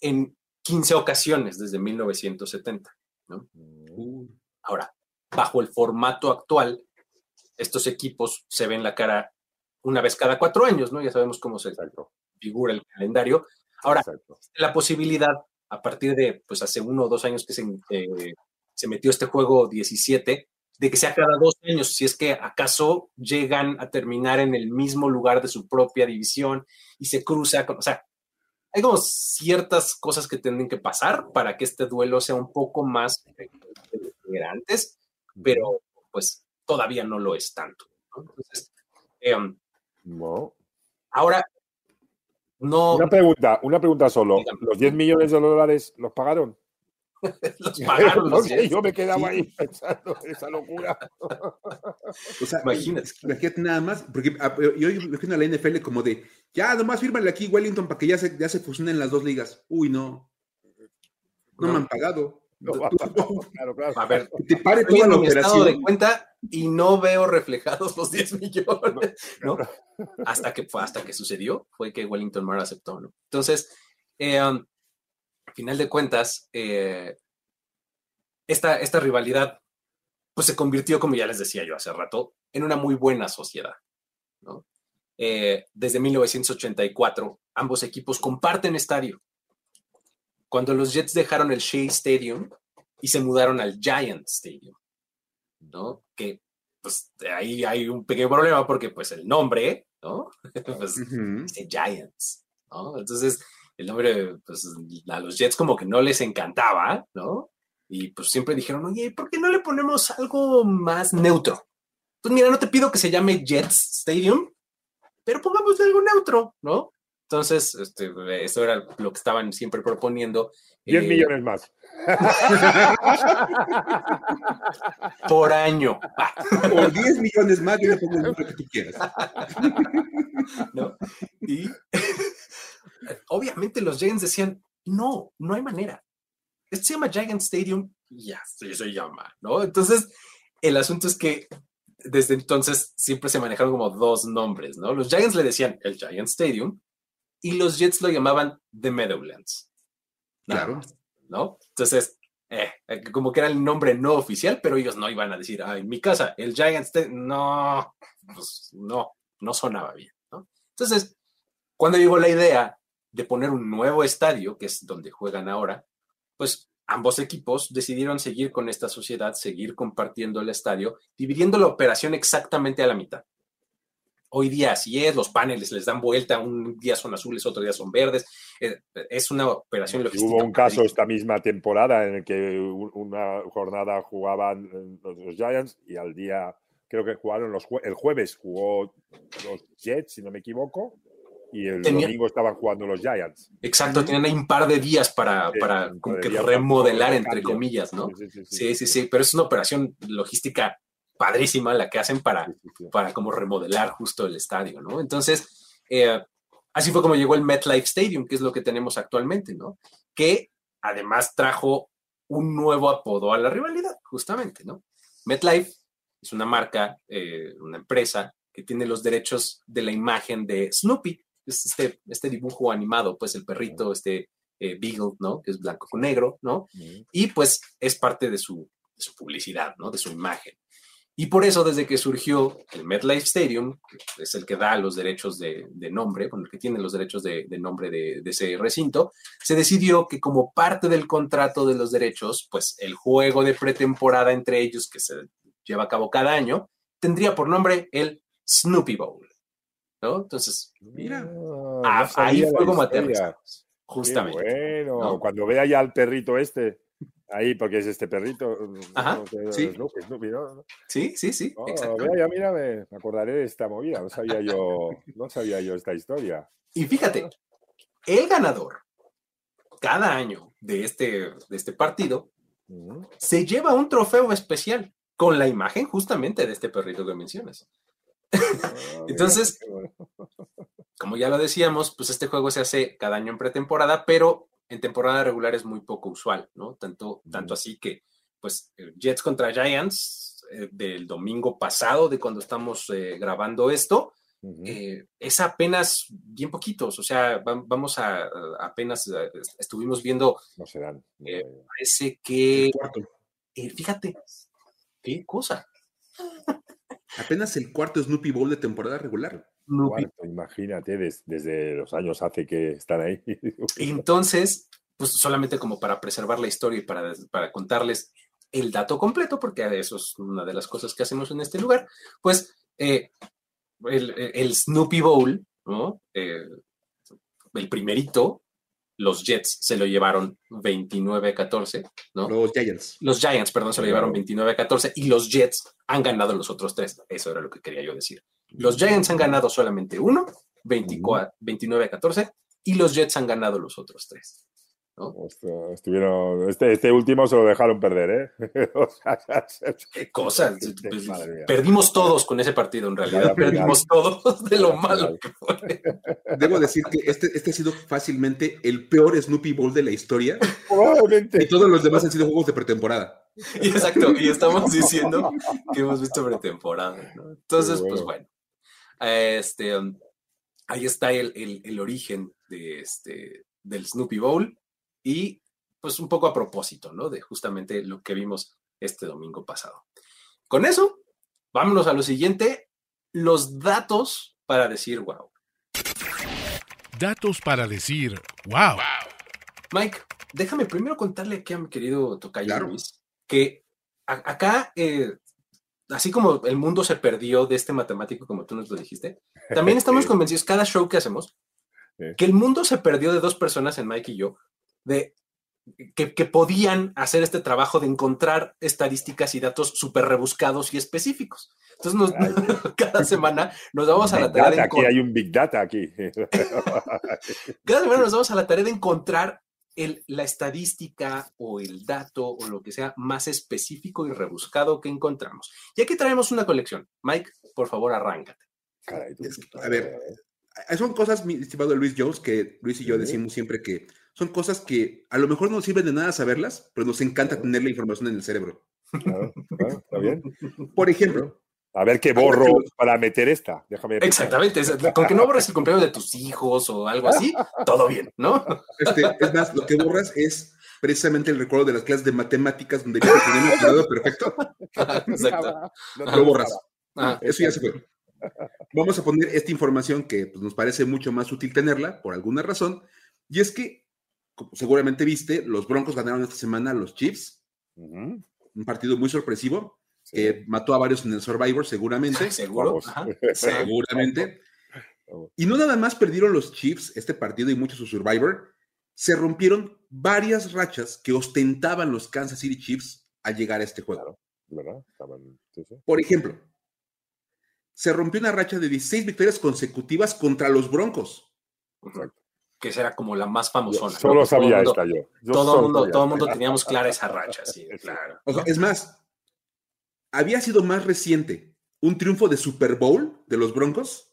en 15 ocasiones desde 1970, ¿no? Mm. Ahora, bajo el formato actual, estos equipos se ven la cara una vez cada cuatro años, ¿no? Ya sabemos cómo se figura el calendario. Ahora, la posibilidad, a partir de, pues hace uno o dos años que se, eh, se metió este juego 17, de que sea cada dos años, si es que acaso llegan a terminar en el mismo lugar de su propia división y se cruza, con, o sea, hay como ciertas cosas que tienen que pasar para que este duelo sea un poco más que antes, pero pues todavía no lo es tanto. Entonces, em, ahora, no. Una pregunta, una pregunta solo. ¿Los 10 millones de dólares los pagaron? los pagaron. Los yo me quedaba ahí pensando esa locura. O sea, imagínate, imagínate nada más, porque ah, yo imagino a la NFL como de, ya, nomás fírmale aquí Wellington para que ya se, ya se fusionen las dos ligas. Uy, no. No, me han pagado. claro, claro. A ver, te pare toda la operación. de cuenta y no veo reflejados los 10 millones, ¿no? hasta que hasta que sucedió, fue que Wellington Mar aceptó, ¿no? Entonces, eh, um, final de cuentas, eh, esta, esta rivalidad pues se convirtió, como ya les decía yo hace rato, en una muy buena sociedad. Eh, desde 1984, ambos equipos comparten estadio. Cuando los Jets dejaron el Shea Stadium y se mudaron al Giant Stadium, ¿no? Que pues ahí hay un pequeño problema porque pues el nombre, ¿no? pues, Giants, ¿no? Entonces, el nombre, pues a los Jets como que no les encantaba, ¿no? Y pues siempre dijeron, oye, ¿por qué no le ponemos algo más neutro? Pues mira, no te pido que se llame Jets Stadium, pero pongamos algo neutro, ¿no? Entonces, este, eso era lo que estaban siempre proponiendo. 10 eh, millones más. Por año. O 10 millones más, yo le pongo el número que tú quieras. ¿No? Y obviamente los Giants decían, no, no hay manera. Este se llama Giant Stadium y ya, eso se llama, ¿no? Entonces, el asunto es que desde entonces siempre se manejaron como dos nombres, ¿no? Los Giants le decían el Giant Stadium y los Jets lo llamaban The Meadowlands. Claro. ¿No? Entonces, eh, eh, como que era el nombre no oficial, pero ellos no iban a decir, ah, en mi casa, el Giant Stadium, no, pues no, no sonaba bien, ¿no? Entonces, cuando llegó la idea de poner un nuevo estadio, que es donde juegan ahora, pues ambos equipos decidieron seguir con esta sociedad, seguir compartiendo el estadio, dividiendo la operación exactamente a la mitad. Hoy día así es, los paneles les dan vuelta, un día son azules, otro día son verdes. Eh, es una operación logística. Hubo un caso esta misma temporada en el que una jornada jugaban los Giants y al día, creo que jugaron los el jueves, jugó los Jets, si no me equivoco, Y el domingo estaban jugando los Giants. Exacto, tenían ahí un par de días para, para remodelar, entre comillas, ¿no? Sí sí, sí pero es una operación logística padrísima la que hacen para, para como remodelar justo el estadio, ¿no? Entonces, eh, así fue como llegó el MetLife Stadium, que es lo que tenemos actualmente, ¿no? Que además trajo un nuevo apodo a la rivalidad, justamente, ¿no? MetLife es una marca, eh, una empresa que tiene los derechos de la imagen de Snoopy, este, este dibujo animado, pues el perrito, este eh, Beagle, ¿no? Que es blanco con negro, ¿no? Y pues es parte de su, de su publicidad, ¿no? De su imagen. Y por eso, desde que surgió el MetLife Stadium, que es el que da los derechos de, nombre, con el que tiene los derechos de, nombre de, ese recinto, se decidió que como parte del contrato de los derechos, pues el juego de pretemporada entre ellos, que se lleva a cabo cada año, tendría por nombre el Snoopy Bowl. ¿No? Entonces, mira, ah, ahí fue como justamente. bueno, cuando vea ya al perrito este Ahí, porque es este perrito. Ajá. sí. sí. sí, sí, ya, mira, me acordaré de esta movida. No sabía yo, no sabía yo esta historia. Y fíjate, el ganador cada año de este, de este partido se lleva un trofeo especial con la imagen justamente de este perrito que mencionas. Entonces, como ya lo decíamos, pues este juego se hace cada año en pretemporada, pero en temporada regular es muy poco usual, ¿no? Tanto, tanto así que, pues, eh, Jets contra Giants eh, del domingo pasado, de cuando estamos eh, grabando esto, es apenas bien poquitos, o sea, vamos a, apenas estuvimos viendo. No serán. parece que. fíjate, qué cosa. Apenas el cuarto Snoopy Bowl de temporada regular imagínate, desde los años hace que están ahí. Entonces, pues solamente como para preservar la historia y para, para contarles el dato completo, porque eso es una de las cosas que hacemos en este lugar, pues eh, el, Snoopy Bowl, ¿no? Eh, el primerito, los Jets se lo llevaron 29-14, ¿no? Los Giants. Los Giants, perdón, se lo llevaron 29-14 y los Jets han ganado los otros tres. Eso era lo que quería yo decir. Los Giants han ganado solamente uno, 29-14, y los Jets han ganado los otros tres. Estuvieron, este, este, último se lo dejaron perder, ¿eh? Qué cosa. Pues, perdimos todos con ese partido, en realidad. Perdimos todos de lo malo que fue. Debo decir que este, este ha sido fácilmente el peor Snoopy Bowl de la historia. Y todos los demás han sido juegos de pretemporada. exacto, y estamos diciendo que hemos visto pretemporada. Entonces, pues bueno. Este, ahí está el, el, origen de este, del Snoopy Bowl y pues un poco a propósito, ¿no? De justamente lo que vimos este domingo pasado. Con eso, vámonos a lo siguiente, los datos para decir wow. Datos para decir wow. Mike, déjame primero contarle aquí a mi querido Tocayo Luis que acá eh, así como el mundo se perdió de este matemático, como tú nos lo dijiste, también estamos convencidos, cada show que hacemos, que el mundo se perdió de dos personas, en Mike y yo, de que, podían hacer este trabajo de encontrar estadísticas y datos súper rebuscados y específicos. Entonces, cada semana nos vamos a la tarea de... Aquí hay un Big Data aquí. cada semana nos vamos a la tarea de encontrar la estadística o el dato o lo que sea más específico y rebuscado que encontramos. Y aquí traemos una colección. Mike, por favor, arráncate. a ver, eh, son cosas, mi estimado Luis Jones, que Luis y yo decimos siempre que son cosas que a lo mejor no sirven de nada saberlas, pero nos encanta tener la información en el cerebro. está bien. Por ejemplo, a ver qué borro para meter esta. Déjame. Exactamente. Con que no borres el cumpleaños de tus hijos o algo así, todo bien, ¿no? Este, es más, lo que borras es precisamente el recuerdo de las clases de matemáticas donde ya tenemos cuidado perfecto. Exacto. Lo borras. Eso ya se fue. Vamos a poner esta información que pues, nos parece mucho más útil tenerla por alguna razón. Y es que, seguramente viste, los Broncos ganaron esta semana a los Chiefs. Un partido muy sorpresivo que mató a varios en el Survivor, seguramente. Seguro. Seguramente. Y no nada más perdieron los Chiefs este partido y muchos su Survivor, se rompieron varias rachas que ostentaban los Kansas City Chiefs al llegar a este juego. Por ejemplo, se rompió una racha de 16 victorias consecutivas contra los Broncos. Que esa era como la más famosona. solo sabía esta yo. todo, mundo, todo el mundo teníamos clara esa racha, sí, claro. es más, había sido más reciente un triunfo de Super Bowl de los Broncos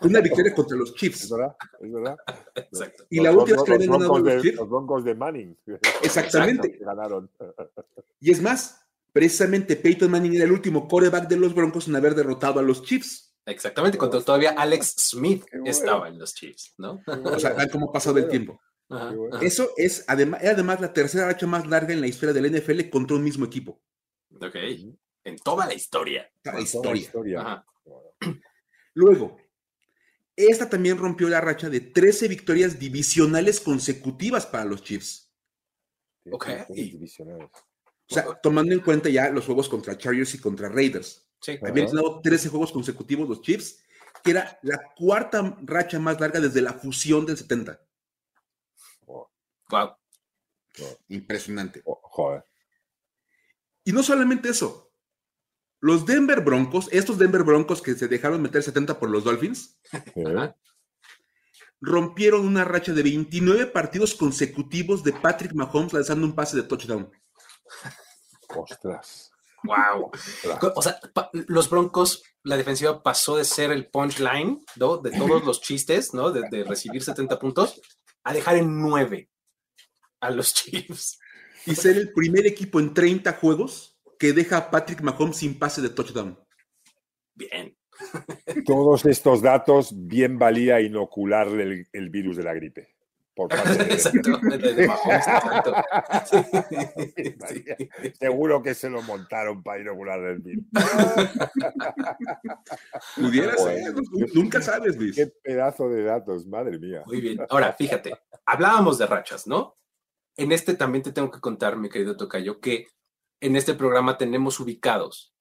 una victoria contra los Chiefs. Es verdad, es verdad. Exacto. Y la última vez que los Chiefs. Los Broncos de Manning. Exactamente. Ganaron. Y es más, precisamente Peyton Manning era el último quarterback de los Broncos en haber derrotado a los Chiefs. Exactamente, cuando todavía Alex Smith estaba en los Chiefs, ¿no? O sea, tal como ha pasado el tiempo. Eso es además, además la tercera racha más larga en la historia del NFL contra un mismo equipo. Ok. En toda la historia. La historia. historia. Luego, esta también rompió la racha de 13 victorias divisionales consecutivas para los Chiefs. Ok. O sea, tomando en cuenta ya los juegos contra Chargers y contra Raiders. Sí. Habían ganado 13 juegos consecutivos los Chiefs, que era la cuarta racha más larga desde la fusión del 70. Wow. Impresionante. Oh, joder. Y no solamente eso. Los Denver Broncos, estos Denver Broncos que se dejaron meter 70 por los Dolphins, rompieron una racha de 29 partidos consecutivos de Patrick Mahomes lanzando un pase de touchdown. Ostras. Wow. O sea, los Broncos, la defensiva pasó de ser el punchline, ¿no? De todos los chistes, ¿no? De, de recibir 70 puntos, a dejar en 9 a los Chiefs. Y ser el primer equipo en 30 juegos que deja a Patrick Mahomes sin pase de touchdown. Bien. Todos estos datos bien valía inocularle el, virus de la gripe. Por parte de... exacto, Seguro que se lo montaron para inocularle el virus. Pudiera ser, nunca sabes, Luis. Qué pedazo de datos, madre mía. Muy bien. Ahora, fíjate, hablábamos de rachas, ¿no? En este también te tengo que contar, mi querido Tocayo, que en este programa tenemos ubicados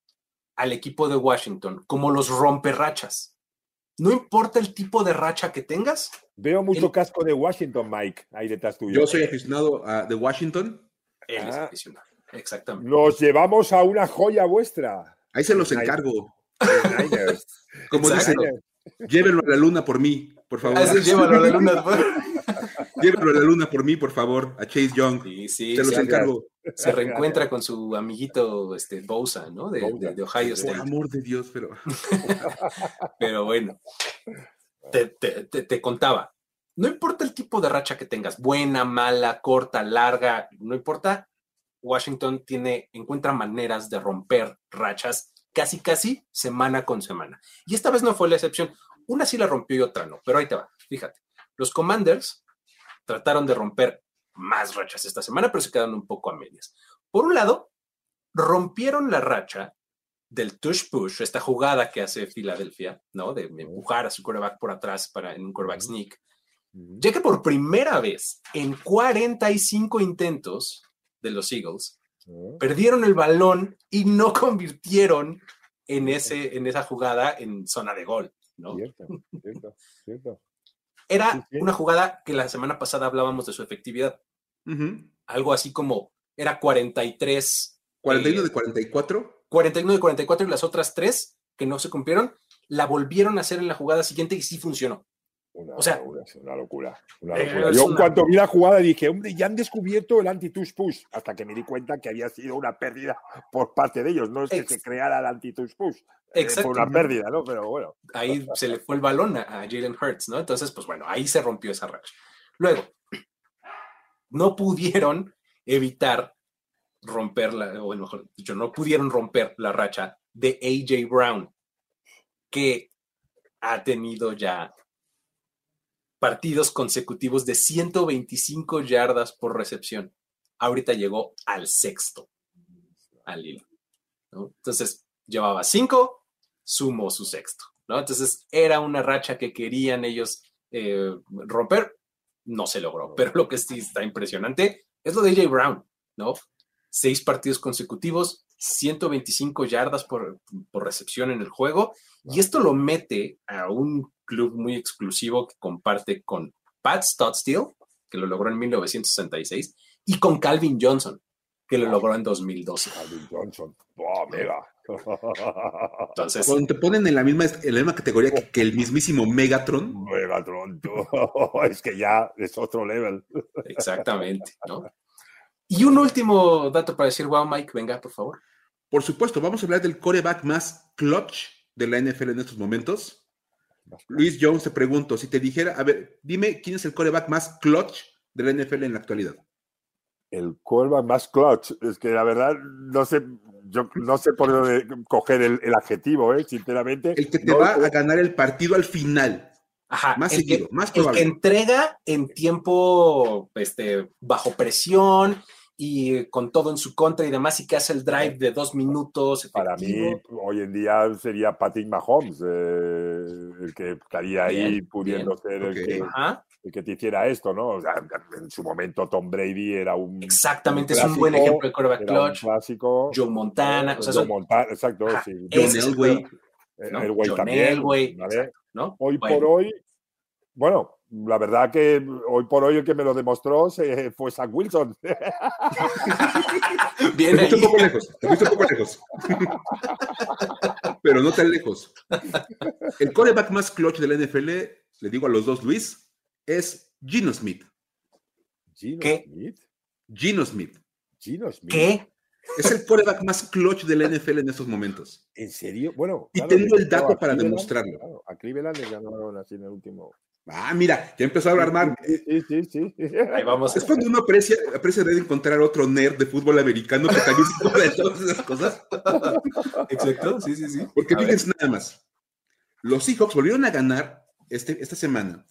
al equipo de Washington como los romperrachas. No importa el tipo de racha que tengas. Veo mucho casco de Washington, Mike, ahí detrás tuyo. Yo soy aficionado a, de Washington. Él es ah. aficionado, exactamente. Nos llevamos a una joya vuestra. Ahí se los encargo. Como dicen, llévenlo a la luna por mí, por favor. Llévalo a la luna. Llévenlo a la luna por mí, por favor, a Chase Young. Sí, sí, se los encargo se reencuentra con su amiguito este, Bosa, ¿no? De, Ohio State. Por amor de Dios, pero. pero bueno, te, contaba. No importa el tipo de racha que tengas, buena, mala, corta, larga, no importa. Washington tiene, encuentra maneras de romper rachas casi, casi semana con semana. Y esta vez no fue la excepción. Una sí la rompió y otra no, pero ahí te va. Fíjate, los Commanders trataron de romper más rachas esta semana, pero se quedaron un poco a medias. Por un lado, rompieron la racha del tush push, esta jugada que hace Filadelfia, ¿no? De empujar a su quarterback por atrás para en un quarterback sneak. Ya que por primera vez en 45 intentos de los Eagles, perdieron el balón y no convirtieron en, ese, en esa jugada en zona de gol, ¿no? Cierto, cierto, cierto. Era una jugada que la semana pasada hablábamos de su efectividad. Algo así como era 43. ¿41 de 44? 41 de 44 y las otras tres que no se cumplieron, la volvieron a hacer en la jugada siguiente y sí funcionó. Una, o sea, una, locura. Una locura. Yo, cuando vi la jugada, dije, hombre, ya han descubierto el anti-touch push. Hasta que me di cuenta que había sido una pérdida por parte de ellos. No es que se creara el anti-touch push. Eh, fue una pérdida, ¿no? Pero bueno. Ahí se le fue el balón a, Jalen Hurts, ¿no? Entonces, pues bueno, ahí se rompió esa racha. Luego, no pudieron evitar romper la, o mejor dicho, no pudieron romper la racha de AJ Brown, que ha tenido ya partidos consecutivos de 125 yardas por recepción. Ahorita llegó al sexto, al hilo. Entonces, llevaba cinco, sumó su sexto. ¿no? Entonces, era una racha que querían ellos eh, romper. No se logró, pero lo que sí está impresionante es lo de AJ Brown, ¿no? Seis partidos consecutivos, 125 yardas por, por recepción en el juego, y esto lo mete a un club muy exclusivo que comparte con Pat Stotstill, que lo logró en 1966, y con Calvin Johnson, que lo logró en 2012. Calvin Johnson. ¡Oh, mega! Entonces, Cuando te ponen en la misma, en la misma categoría que, el mismísimo Megatron. Megatron, es que ya es otro level. Exactamente, ¿no? Y un último dato para decir, wow, Mike, venga, por favor. Por supuesto, vamos a hablar del coreback más clutch de la NFL en estos momentos. Luis Jones, te pregunto, si te dijera, a ver, dime quién es el coreback más clutch de la NFL en la actualidad. El coreback más clutch, es que la verdad no sé, yo no sé por dónde coger el, adjetivo, ¿eh? sinceramente. El que te va a ganar el partido al final. Ajá, más seguido, más probable. El que entrega en tiempo este, bajo presión y con todo en su contra y demás, y que hace el drive de dos minutos. Para mí, hoy en día sería Patrick Mahomes, eh, el que estaría ahí pudiendo ser el que, el que, te hiciera esto, ¿no? en su momento Tom Brady era un. Exactamente, es un buen ejemplo de quarterback clutch. Clásico. Joe Montana. O sea, Joe Montana, exacto. Sí. John Elway. El también. ¿no? Hoy por hoy, bueno, la verdad que hoy por hoy el que me lo demostró fue Zach Wilson. Bien te un poco lejos, te un poco lejos. Pero no tan lejos. El coreback más clutch de la NFL, le digo a los dos Luis, es Gino Smith. ¿Gino ¿Qué? Smith? Gino Smith. Gino Smith. ¿Qué? Es el coreback más clutch de la NFL en estos momentos. ¿En serio? Bueno. Y tengo el dato para demostrarlo. a Cleveland le ganaron así en el último. Ah, mira, ya empezó a hablar mal. Sí, sí, sí. Ahí vamos. Es cuando uno aprecia, aprecia de encontrar otro nerd de fútbol americano que también se de todas esas cosas. Exacto, sí, sí, sí. Porque fíjense nada más. Los Seahawks volvieron a ganar este, esta semana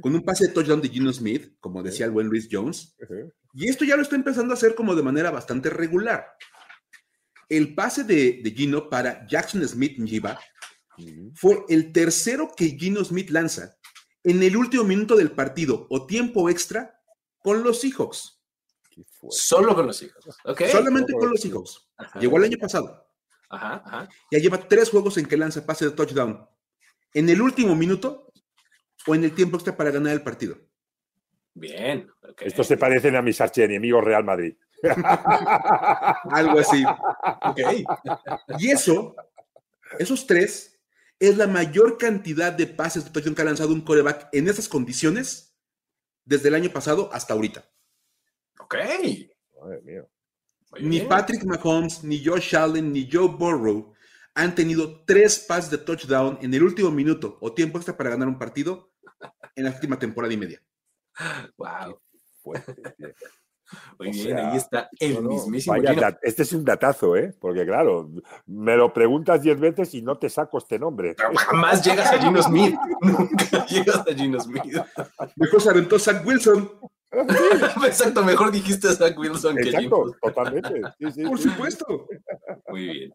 con un pase de touchdown de Gino Smith, como decía el buen Luis Jones. Y esto ya lo está empezando a hacer como de manera bastante regular. El pase de, de Gino para Jackson Smith Njiba fue el tercero que Gino Smith lanza en el último minuto del partido o tiempo extra con los Seahawks. Solo con los Seahawks. Solamente con los Seahawks. Llegó el año pasado. Ajá, Ya lleva tres juegos en que lanza pase de touchdown. En el último minuto o en el tiempo extra para ganar el partido. Bien. Estos se parecen a mis archienemigos Real Madrid. Algo así. Y eso, esos tres es la mayor cantidad de pases de touchdown que ha lanzado un coreback en esas condiciones desde el año pasado hasta ahorita. Ok. Ni Patrick Mahomes, ni Josh Allen, ni Joe Burrow han tenido tres pases de touchdown en el último minuto o tiempo extra para ganar un partido en la última temporada y media. Wow. Muy bien, ahí está el mismísimo. este es un datazo, ¿eh? Porque claro, me lo preguntas diez veces y no te saco este nombre. jamás llegas a Gino Smith. Nunca llegas a Gino Smith. Mejor se aventó Zach Wilson. Exacto, mejor dijiste Zach Wilson que Gino. totalmente. Por supuesto. Muy bien.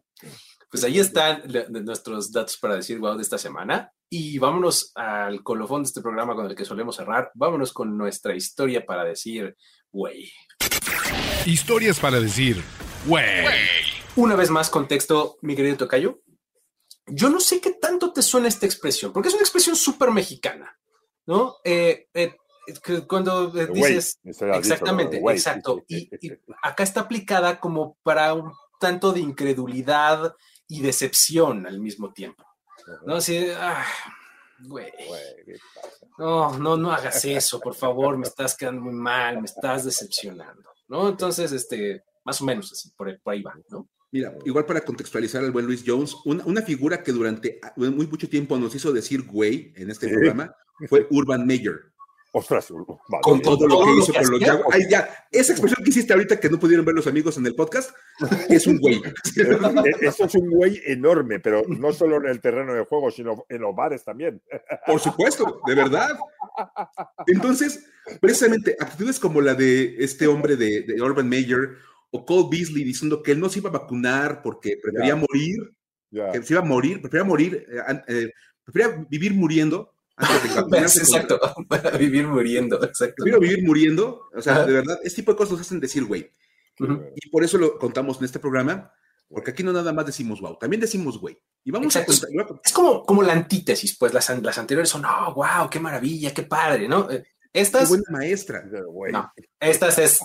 Pues ahí están nuestros datos para decir wow de esta semana. Y vámonos al colofón de este programa con el que solemos cerrar. Vámonos con nuestra historia para decir güey. Historias para decir, güey. Una vez más, contexto, mi querido Tocayo. Yo no sé qué tanto te suena esta expresión, porque es una expresión súper mexicana, ¿no? Eh, eh, cuando dices exactamente, exacto, y, acá está aplicada como para un tanto de incredulidad y decepción al mismo tiempo, ¿no? Así, ah, güey. No, no, no hagas eso, por favor, me estás quedando muy mal, me estás decepcionando, ¿no? Entonces, este, más o menos así, por, ahí va, ¿no? Mira, igual para contextualizar al buen Luis Jones, una, figura que durante muy mucho tiempo nos hizo decir güey en este programa fue Urban Meyer. Ostras, con todo, lo que hizo con los Jaguars. ya, esa expresión que hiciste ahorita que no pudieron ver los amigos en el podcast es un güey. Eso es un güey enorme, pero no solo en el terreno de juego, sino en los bares también. Por supuesto, de verdad. Entonces, precisamente, actitudes como la de este hombre de, Urban Mayer o Cole Beasley diciendo que él no se iba a vacunar porque prefería morir, que se iba a morir, prefería morir, eh, eh, prefería vivir muriendo exacto, para vivir muriendo, exacto. Quiero vivir muriendo, o sea, de verdad, este tipo de cosas nos hacen decir, güey. Y por eso lo contamos en este programa, porque aquí no nada más decimos wow, también decimos güey. Y vamos a Es como, como la antítesis, pues las, las anteriores son, oh, wow, qué maravilla, qué padre, ¿no? Eh, Estas, buena maestra. No, estas es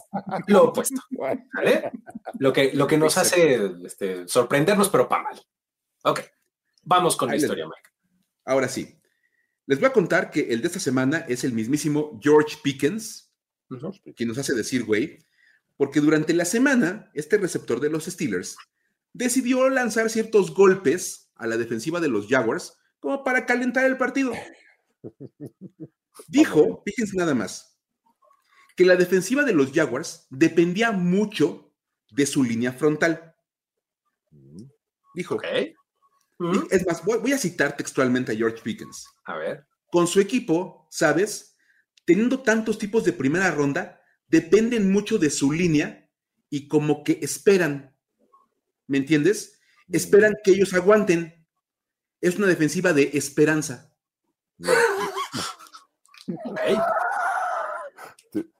lo opuesto. ¿vale? Lo, que, lo que nos hace este, sorprendernos, pero para mal. Ok, vamos con la historia, Mike. Ahora sí, les voy a contar que el de esta semana es el mismísimo George Pickens, quien nos hace decir, güey, porque durante la semana, este receptor de los Steelers decidió lanzar ciertos golpes a la defensiva de los Jaguars como para calentar el partido. Dijo, fíjense nada más, que la defensiva de los Jaguars dependía mucho de su línea frontal. Dijo. Es más, voy, a citar textualmente a George Pickens. A ver. Con su equipo, ¿sabes? Teniendo tantos tipos de primera ronda, dependen mucho de su línea y como que esperan. ¿Me entiendes? Esperan que ellos aguanten. Es una defensiva de esperanza.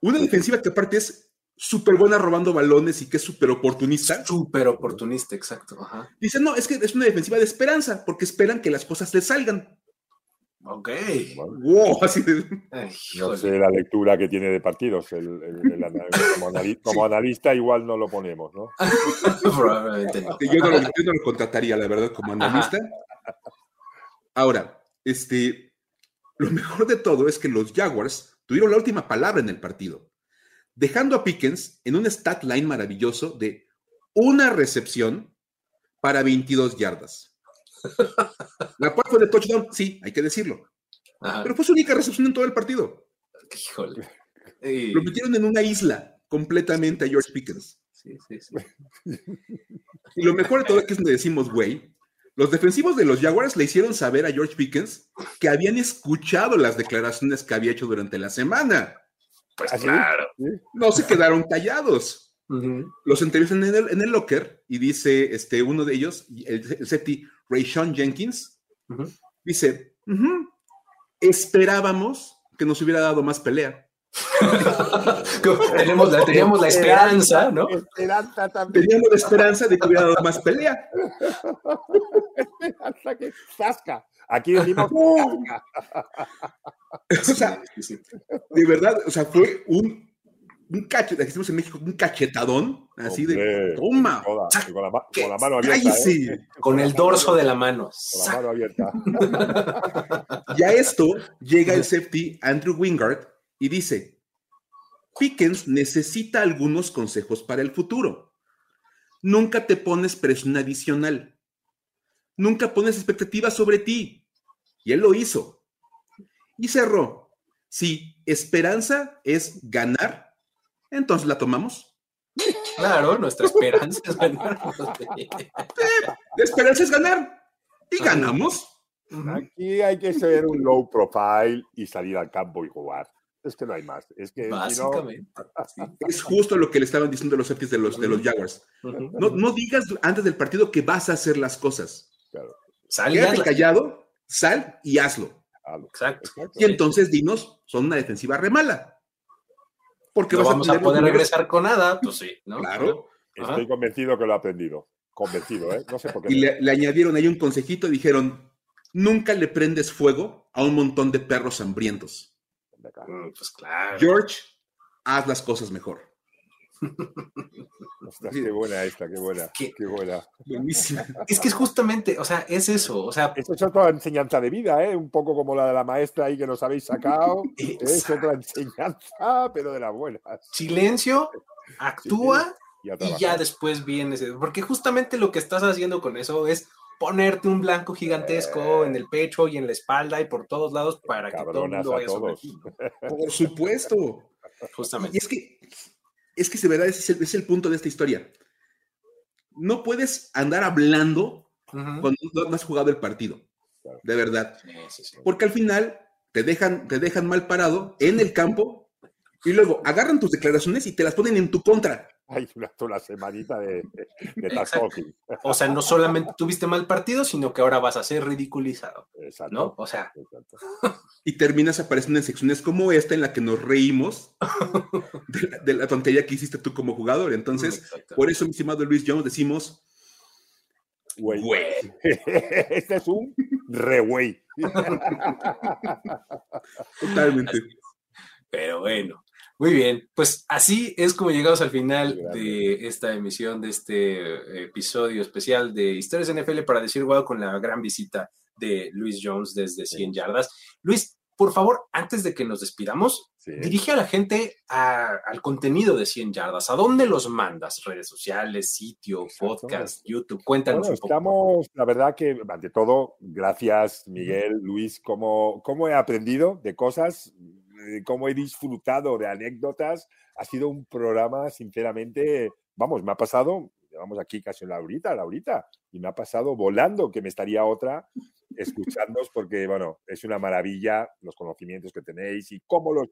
Una defensiva que aparte es súper buena robando balones y que es súper oportunista. Súper oportunista, exacto. Dicen, no, es que es una defensiva de esperanza, porque esperan que las cosas les salgan. Ok. Wow, no sé la lectura que tiene de partidos. como, analista igual no lo ponemos, ¿no? Probablemente no. Yo no, lo, contrataría, la verdad, como analista. Ahora, este, lo mejor de todo es que los Jaguars tuvieron la última palabra en el partido, dejando a Pickens en un stat line maravilloso de una recepción para 22 yardas. La cual fue de touchdown, sí, hay que decirlo. Pero fue su única recepción en todo el partido. Híjole. Lo metieron en una isla completamente a George Pickens. Sí, sí, sí. Y lo mejor de todo es que le decimos, güey, los defensivos de los Jaguars le hicieron saber a George Pickens que habían escuchado las declaraciones que había hecho durante la semana. Pues ¿Ah, claro. No se quedaron callados. Los entrevistan en el, locker y dice este, uno de ellos, el, el safety Rayshon Jenkins, dice, esperábamos que nos hubiera dado más pelea. Tenemos la, teníamos la esperanza, ¿no? Esperanza también. Teníamos la esperanza de que hubiera dado más pelea. Esperanza que zasca. Aquí decimos o sea, de verdad, o sea, fue un, un cachetadón, decimos en México, un cachetadón, así de, toma. con, la, con, la, mano abierta. ¿eh? Con el dorso de la mano. Con la mano abierta. y a esto llega el safety Andrew Wingard y dice, Pickens necesita algunos consejos para el futuro. Nunca te pones presión adicional. Nunca pones expectativas sobre ti. Y él lo hizo. Y cerró. Si esperanza es ganar, entonces la tomamos. Claro, nuestra esperanza es ganar. La esperanza es ganar. Y ganamos. Aquí hay que ser un low profile y salir al campo y jugar. Es que no hay más. Es que Básicamente. Es justo lo que le estaban diciendo los safeties de los, de los Jaguars. no, no, digas antes del partido que vas a hacer las cosas. Sal Quédate callado, sal y hazlo. Exacto. Y entonces dinos, son una defensiva re mala. Porque no vamos a, poder regresar con nada, pues sí, ¿no? Claro. Estoy convencido que lo ha aprendido. Convencido, ¿eh? No sé por qué. Y le, le añadieron ahí un consejito y dijeron, nunca le prendes fuego a un montón de perros hambrientos. Mm, pues claro. George, haz las cosas mejor. Qué buena esta, qué buena, qué, buena. Buenísima. Es que es justamente, o sea, es eso, o sea. Esto es otra enseñanza de vida, ¿eh? Un poco como la de la maestra ahí que nos habéis sacado. es otra enseñanza, pero de las buenas. Silencio, actúa y, y ya después vienes. Porque justamente lo que estás haciendo con eso es ponerte un blanco gigantesco en el pecho y en la espalda y por todos lados para que todo el mundo vaya sobre Por supuesto. Justamente. Y es que, es que de verdad es el, es el punto de esta historia. No puedes andar hablando cuando no has jugado el partido. De verdad. Porque al final te dejan, te dejan mal parado en el campo y luego agarran tus declaraciones y te las ponen en tu contra. Hay una, semanita de, de, O sea, no solamente tuviste mal partido, sino que ahora vas a ser ridiculizado. Exacto. ¿No? O sea. Y terminas apareciendo en secciones como esta en la que nos reímos de la, tontería que hiciste tú como jugador. Entonces, por eso, mi estimado Luis Jones, decimos. Güey. este es un re Totalmente. Pero bueno, muy bien. Pues así es como llegamos al final de esta emisión, de este episodio especial de Historias NFL para decir wow con la gran visita de Luis Jones desde 100 yardas. Luis, por favor, antes de que nos despidamos, dirige a la gente al contenido de 100 yardas. ¿A dónde los mandas? ¿Redes sociales, sitio, podcast, YouTube? Cuéntanos un poco. Estamos, la verdad que, ante todo, gracias, Miguel, Luis, cómo, cómo he aprendido de cosas, cómo he disfrutado de anécdotas. Ha sido un programa, sinceramente, vamos, me ha pasado, llevamos aquí casi la horita, la horita, y me ha pasado volando, que me estaría otra escuchándonos, porque, bueno, es una maravilla los conocimientos que tenéis y cómo los,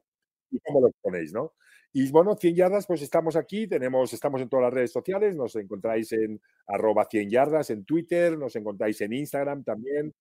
cómo los ponéis, ¿no? Y bueno, 100 yardas, pues estamos aquí, tenemos, estamos en todas las redes sociales, nos encontráis en arroba 100 yardas en Twitter, nos encontráis en Instagram también,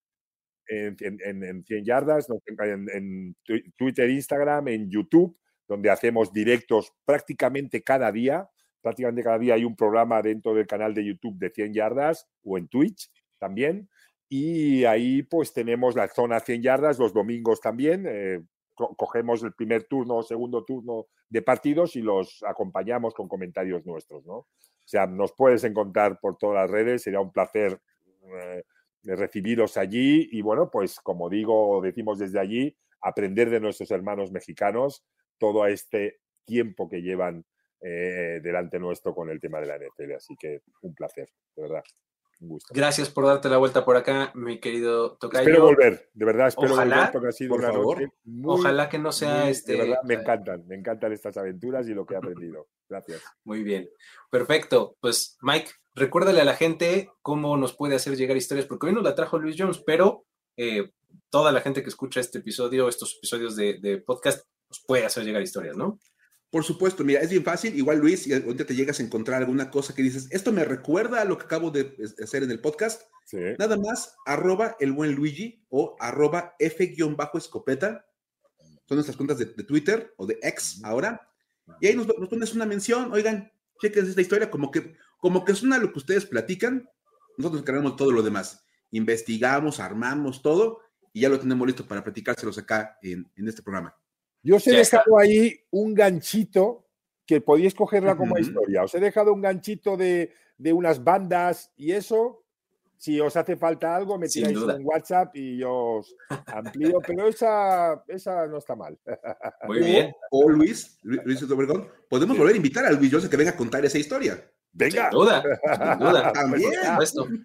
en, en, en 100 yardas, en, en Twitter, Instagram, en YouTube, donde hacemos directos prácticamente cada día. Prácticamente cada día hay un programa dentro del canal de YouTube de 100 yardas o en Twitch también. Y ahí pues tenemos la zona 100 yardas los domingos también. Eh, cogemos el primer turno o segundo turno de partidos y los acompañamos con comentarios nuestros, ¿no? O sea, nos puedes encontrar por todas las redes, sería un placer eh, recibiros allí y bueno, pues como digo, decimos desde allí, aprender de nuestros hermanos mexicanos todo este tiempo que llevan eh, delante nuestro con el tema de la NFL. Así que un placer, de verdad. Gracias por darte la vuelta por acá, mi querido Tocayo. Espero volver, de verdad, espero ojalá, volver porque ha sido una noche Ojalá que no sea este. De verdad, me encantan, me encantan estas aventuras y lo que he aprendido. Gracias. Muy bien. Perfecto. Pues, Mike, recuérdale a la gente cómo nos puede hacer llegar historias, porque hoy nos la trajo Luis Jones, pero eh, toda la gente que escucha este episodio, estos episodios de, de podcast, nos puede hacer llegar historias, ¿no? Por supuesto, mira, es bien fácil. Igual, Luis, si ahorita te llegas a encontrar alguna cosa que dices, esto me recuerda a lo que acabo de hacer en el podcast, nada más, arroba el buen Luigi o arroba F-escopeta. Son nuestras cuentas de, Twitter o de X ahora. Y ahí nos, pones una mención, oigan, chequen esta historia, como que, como que suena lo que ustedes platican, nosotros encargamos todo lo demás. Investigamos, armamos todo y ya lo tenemos listo para platicárselos acá en este programa. Yo os he dejado ahí un ganchito que podéis cogerla como historia. Os he dejado un ganchito de, unas bandas y eso. Si os hace falta algo, me tiráis en WhatsApp y yo os amplío, pero esa, esa no está mal. Muy bien. O, Luis, Luis Obregón, podemos volver a invitar a Luis José que venga a contar esa historia. Venga. Sin duda, sin duda. También.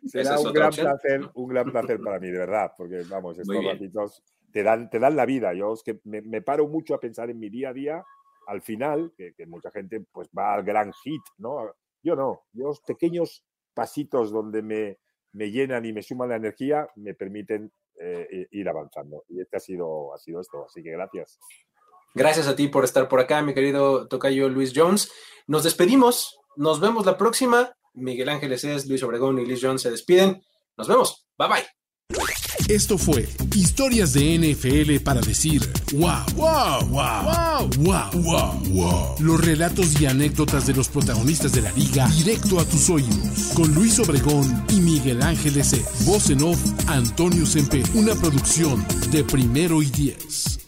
Será un gran, placer, un gran placer para mí, de verdad, porque vamos, estos ratitos te dan, te dan la vida. Yo es que me, paro mucho a pensar en mi día a día, al final, que, mucha gente pues va al gran hit, ¿no? Yo no, los pequeños pasitos donde me, me llenan y me suman la energía me permiten eh, ir avanzando. Y este ha sido, ha sido esto, así que gracias. Gracias a ti por estar por acá, mi querido Tocayo Luis Jones. Nos despedimos, nos vemos la próxima. Miguel Ángeles es, Luis Obregón y Luis Jones se despiden. Nos vemos. Bye bye. Esto fue Historias de NFL para decir wow, wow, wow, wow, wow, wow, Los relatos y anécdotas de los protagonistas de la liga directo a tus oídos. Con Luis Obregón y Miguel Ángeles E. Voz en off, Antonio Sempe. Una producción de primero y diez.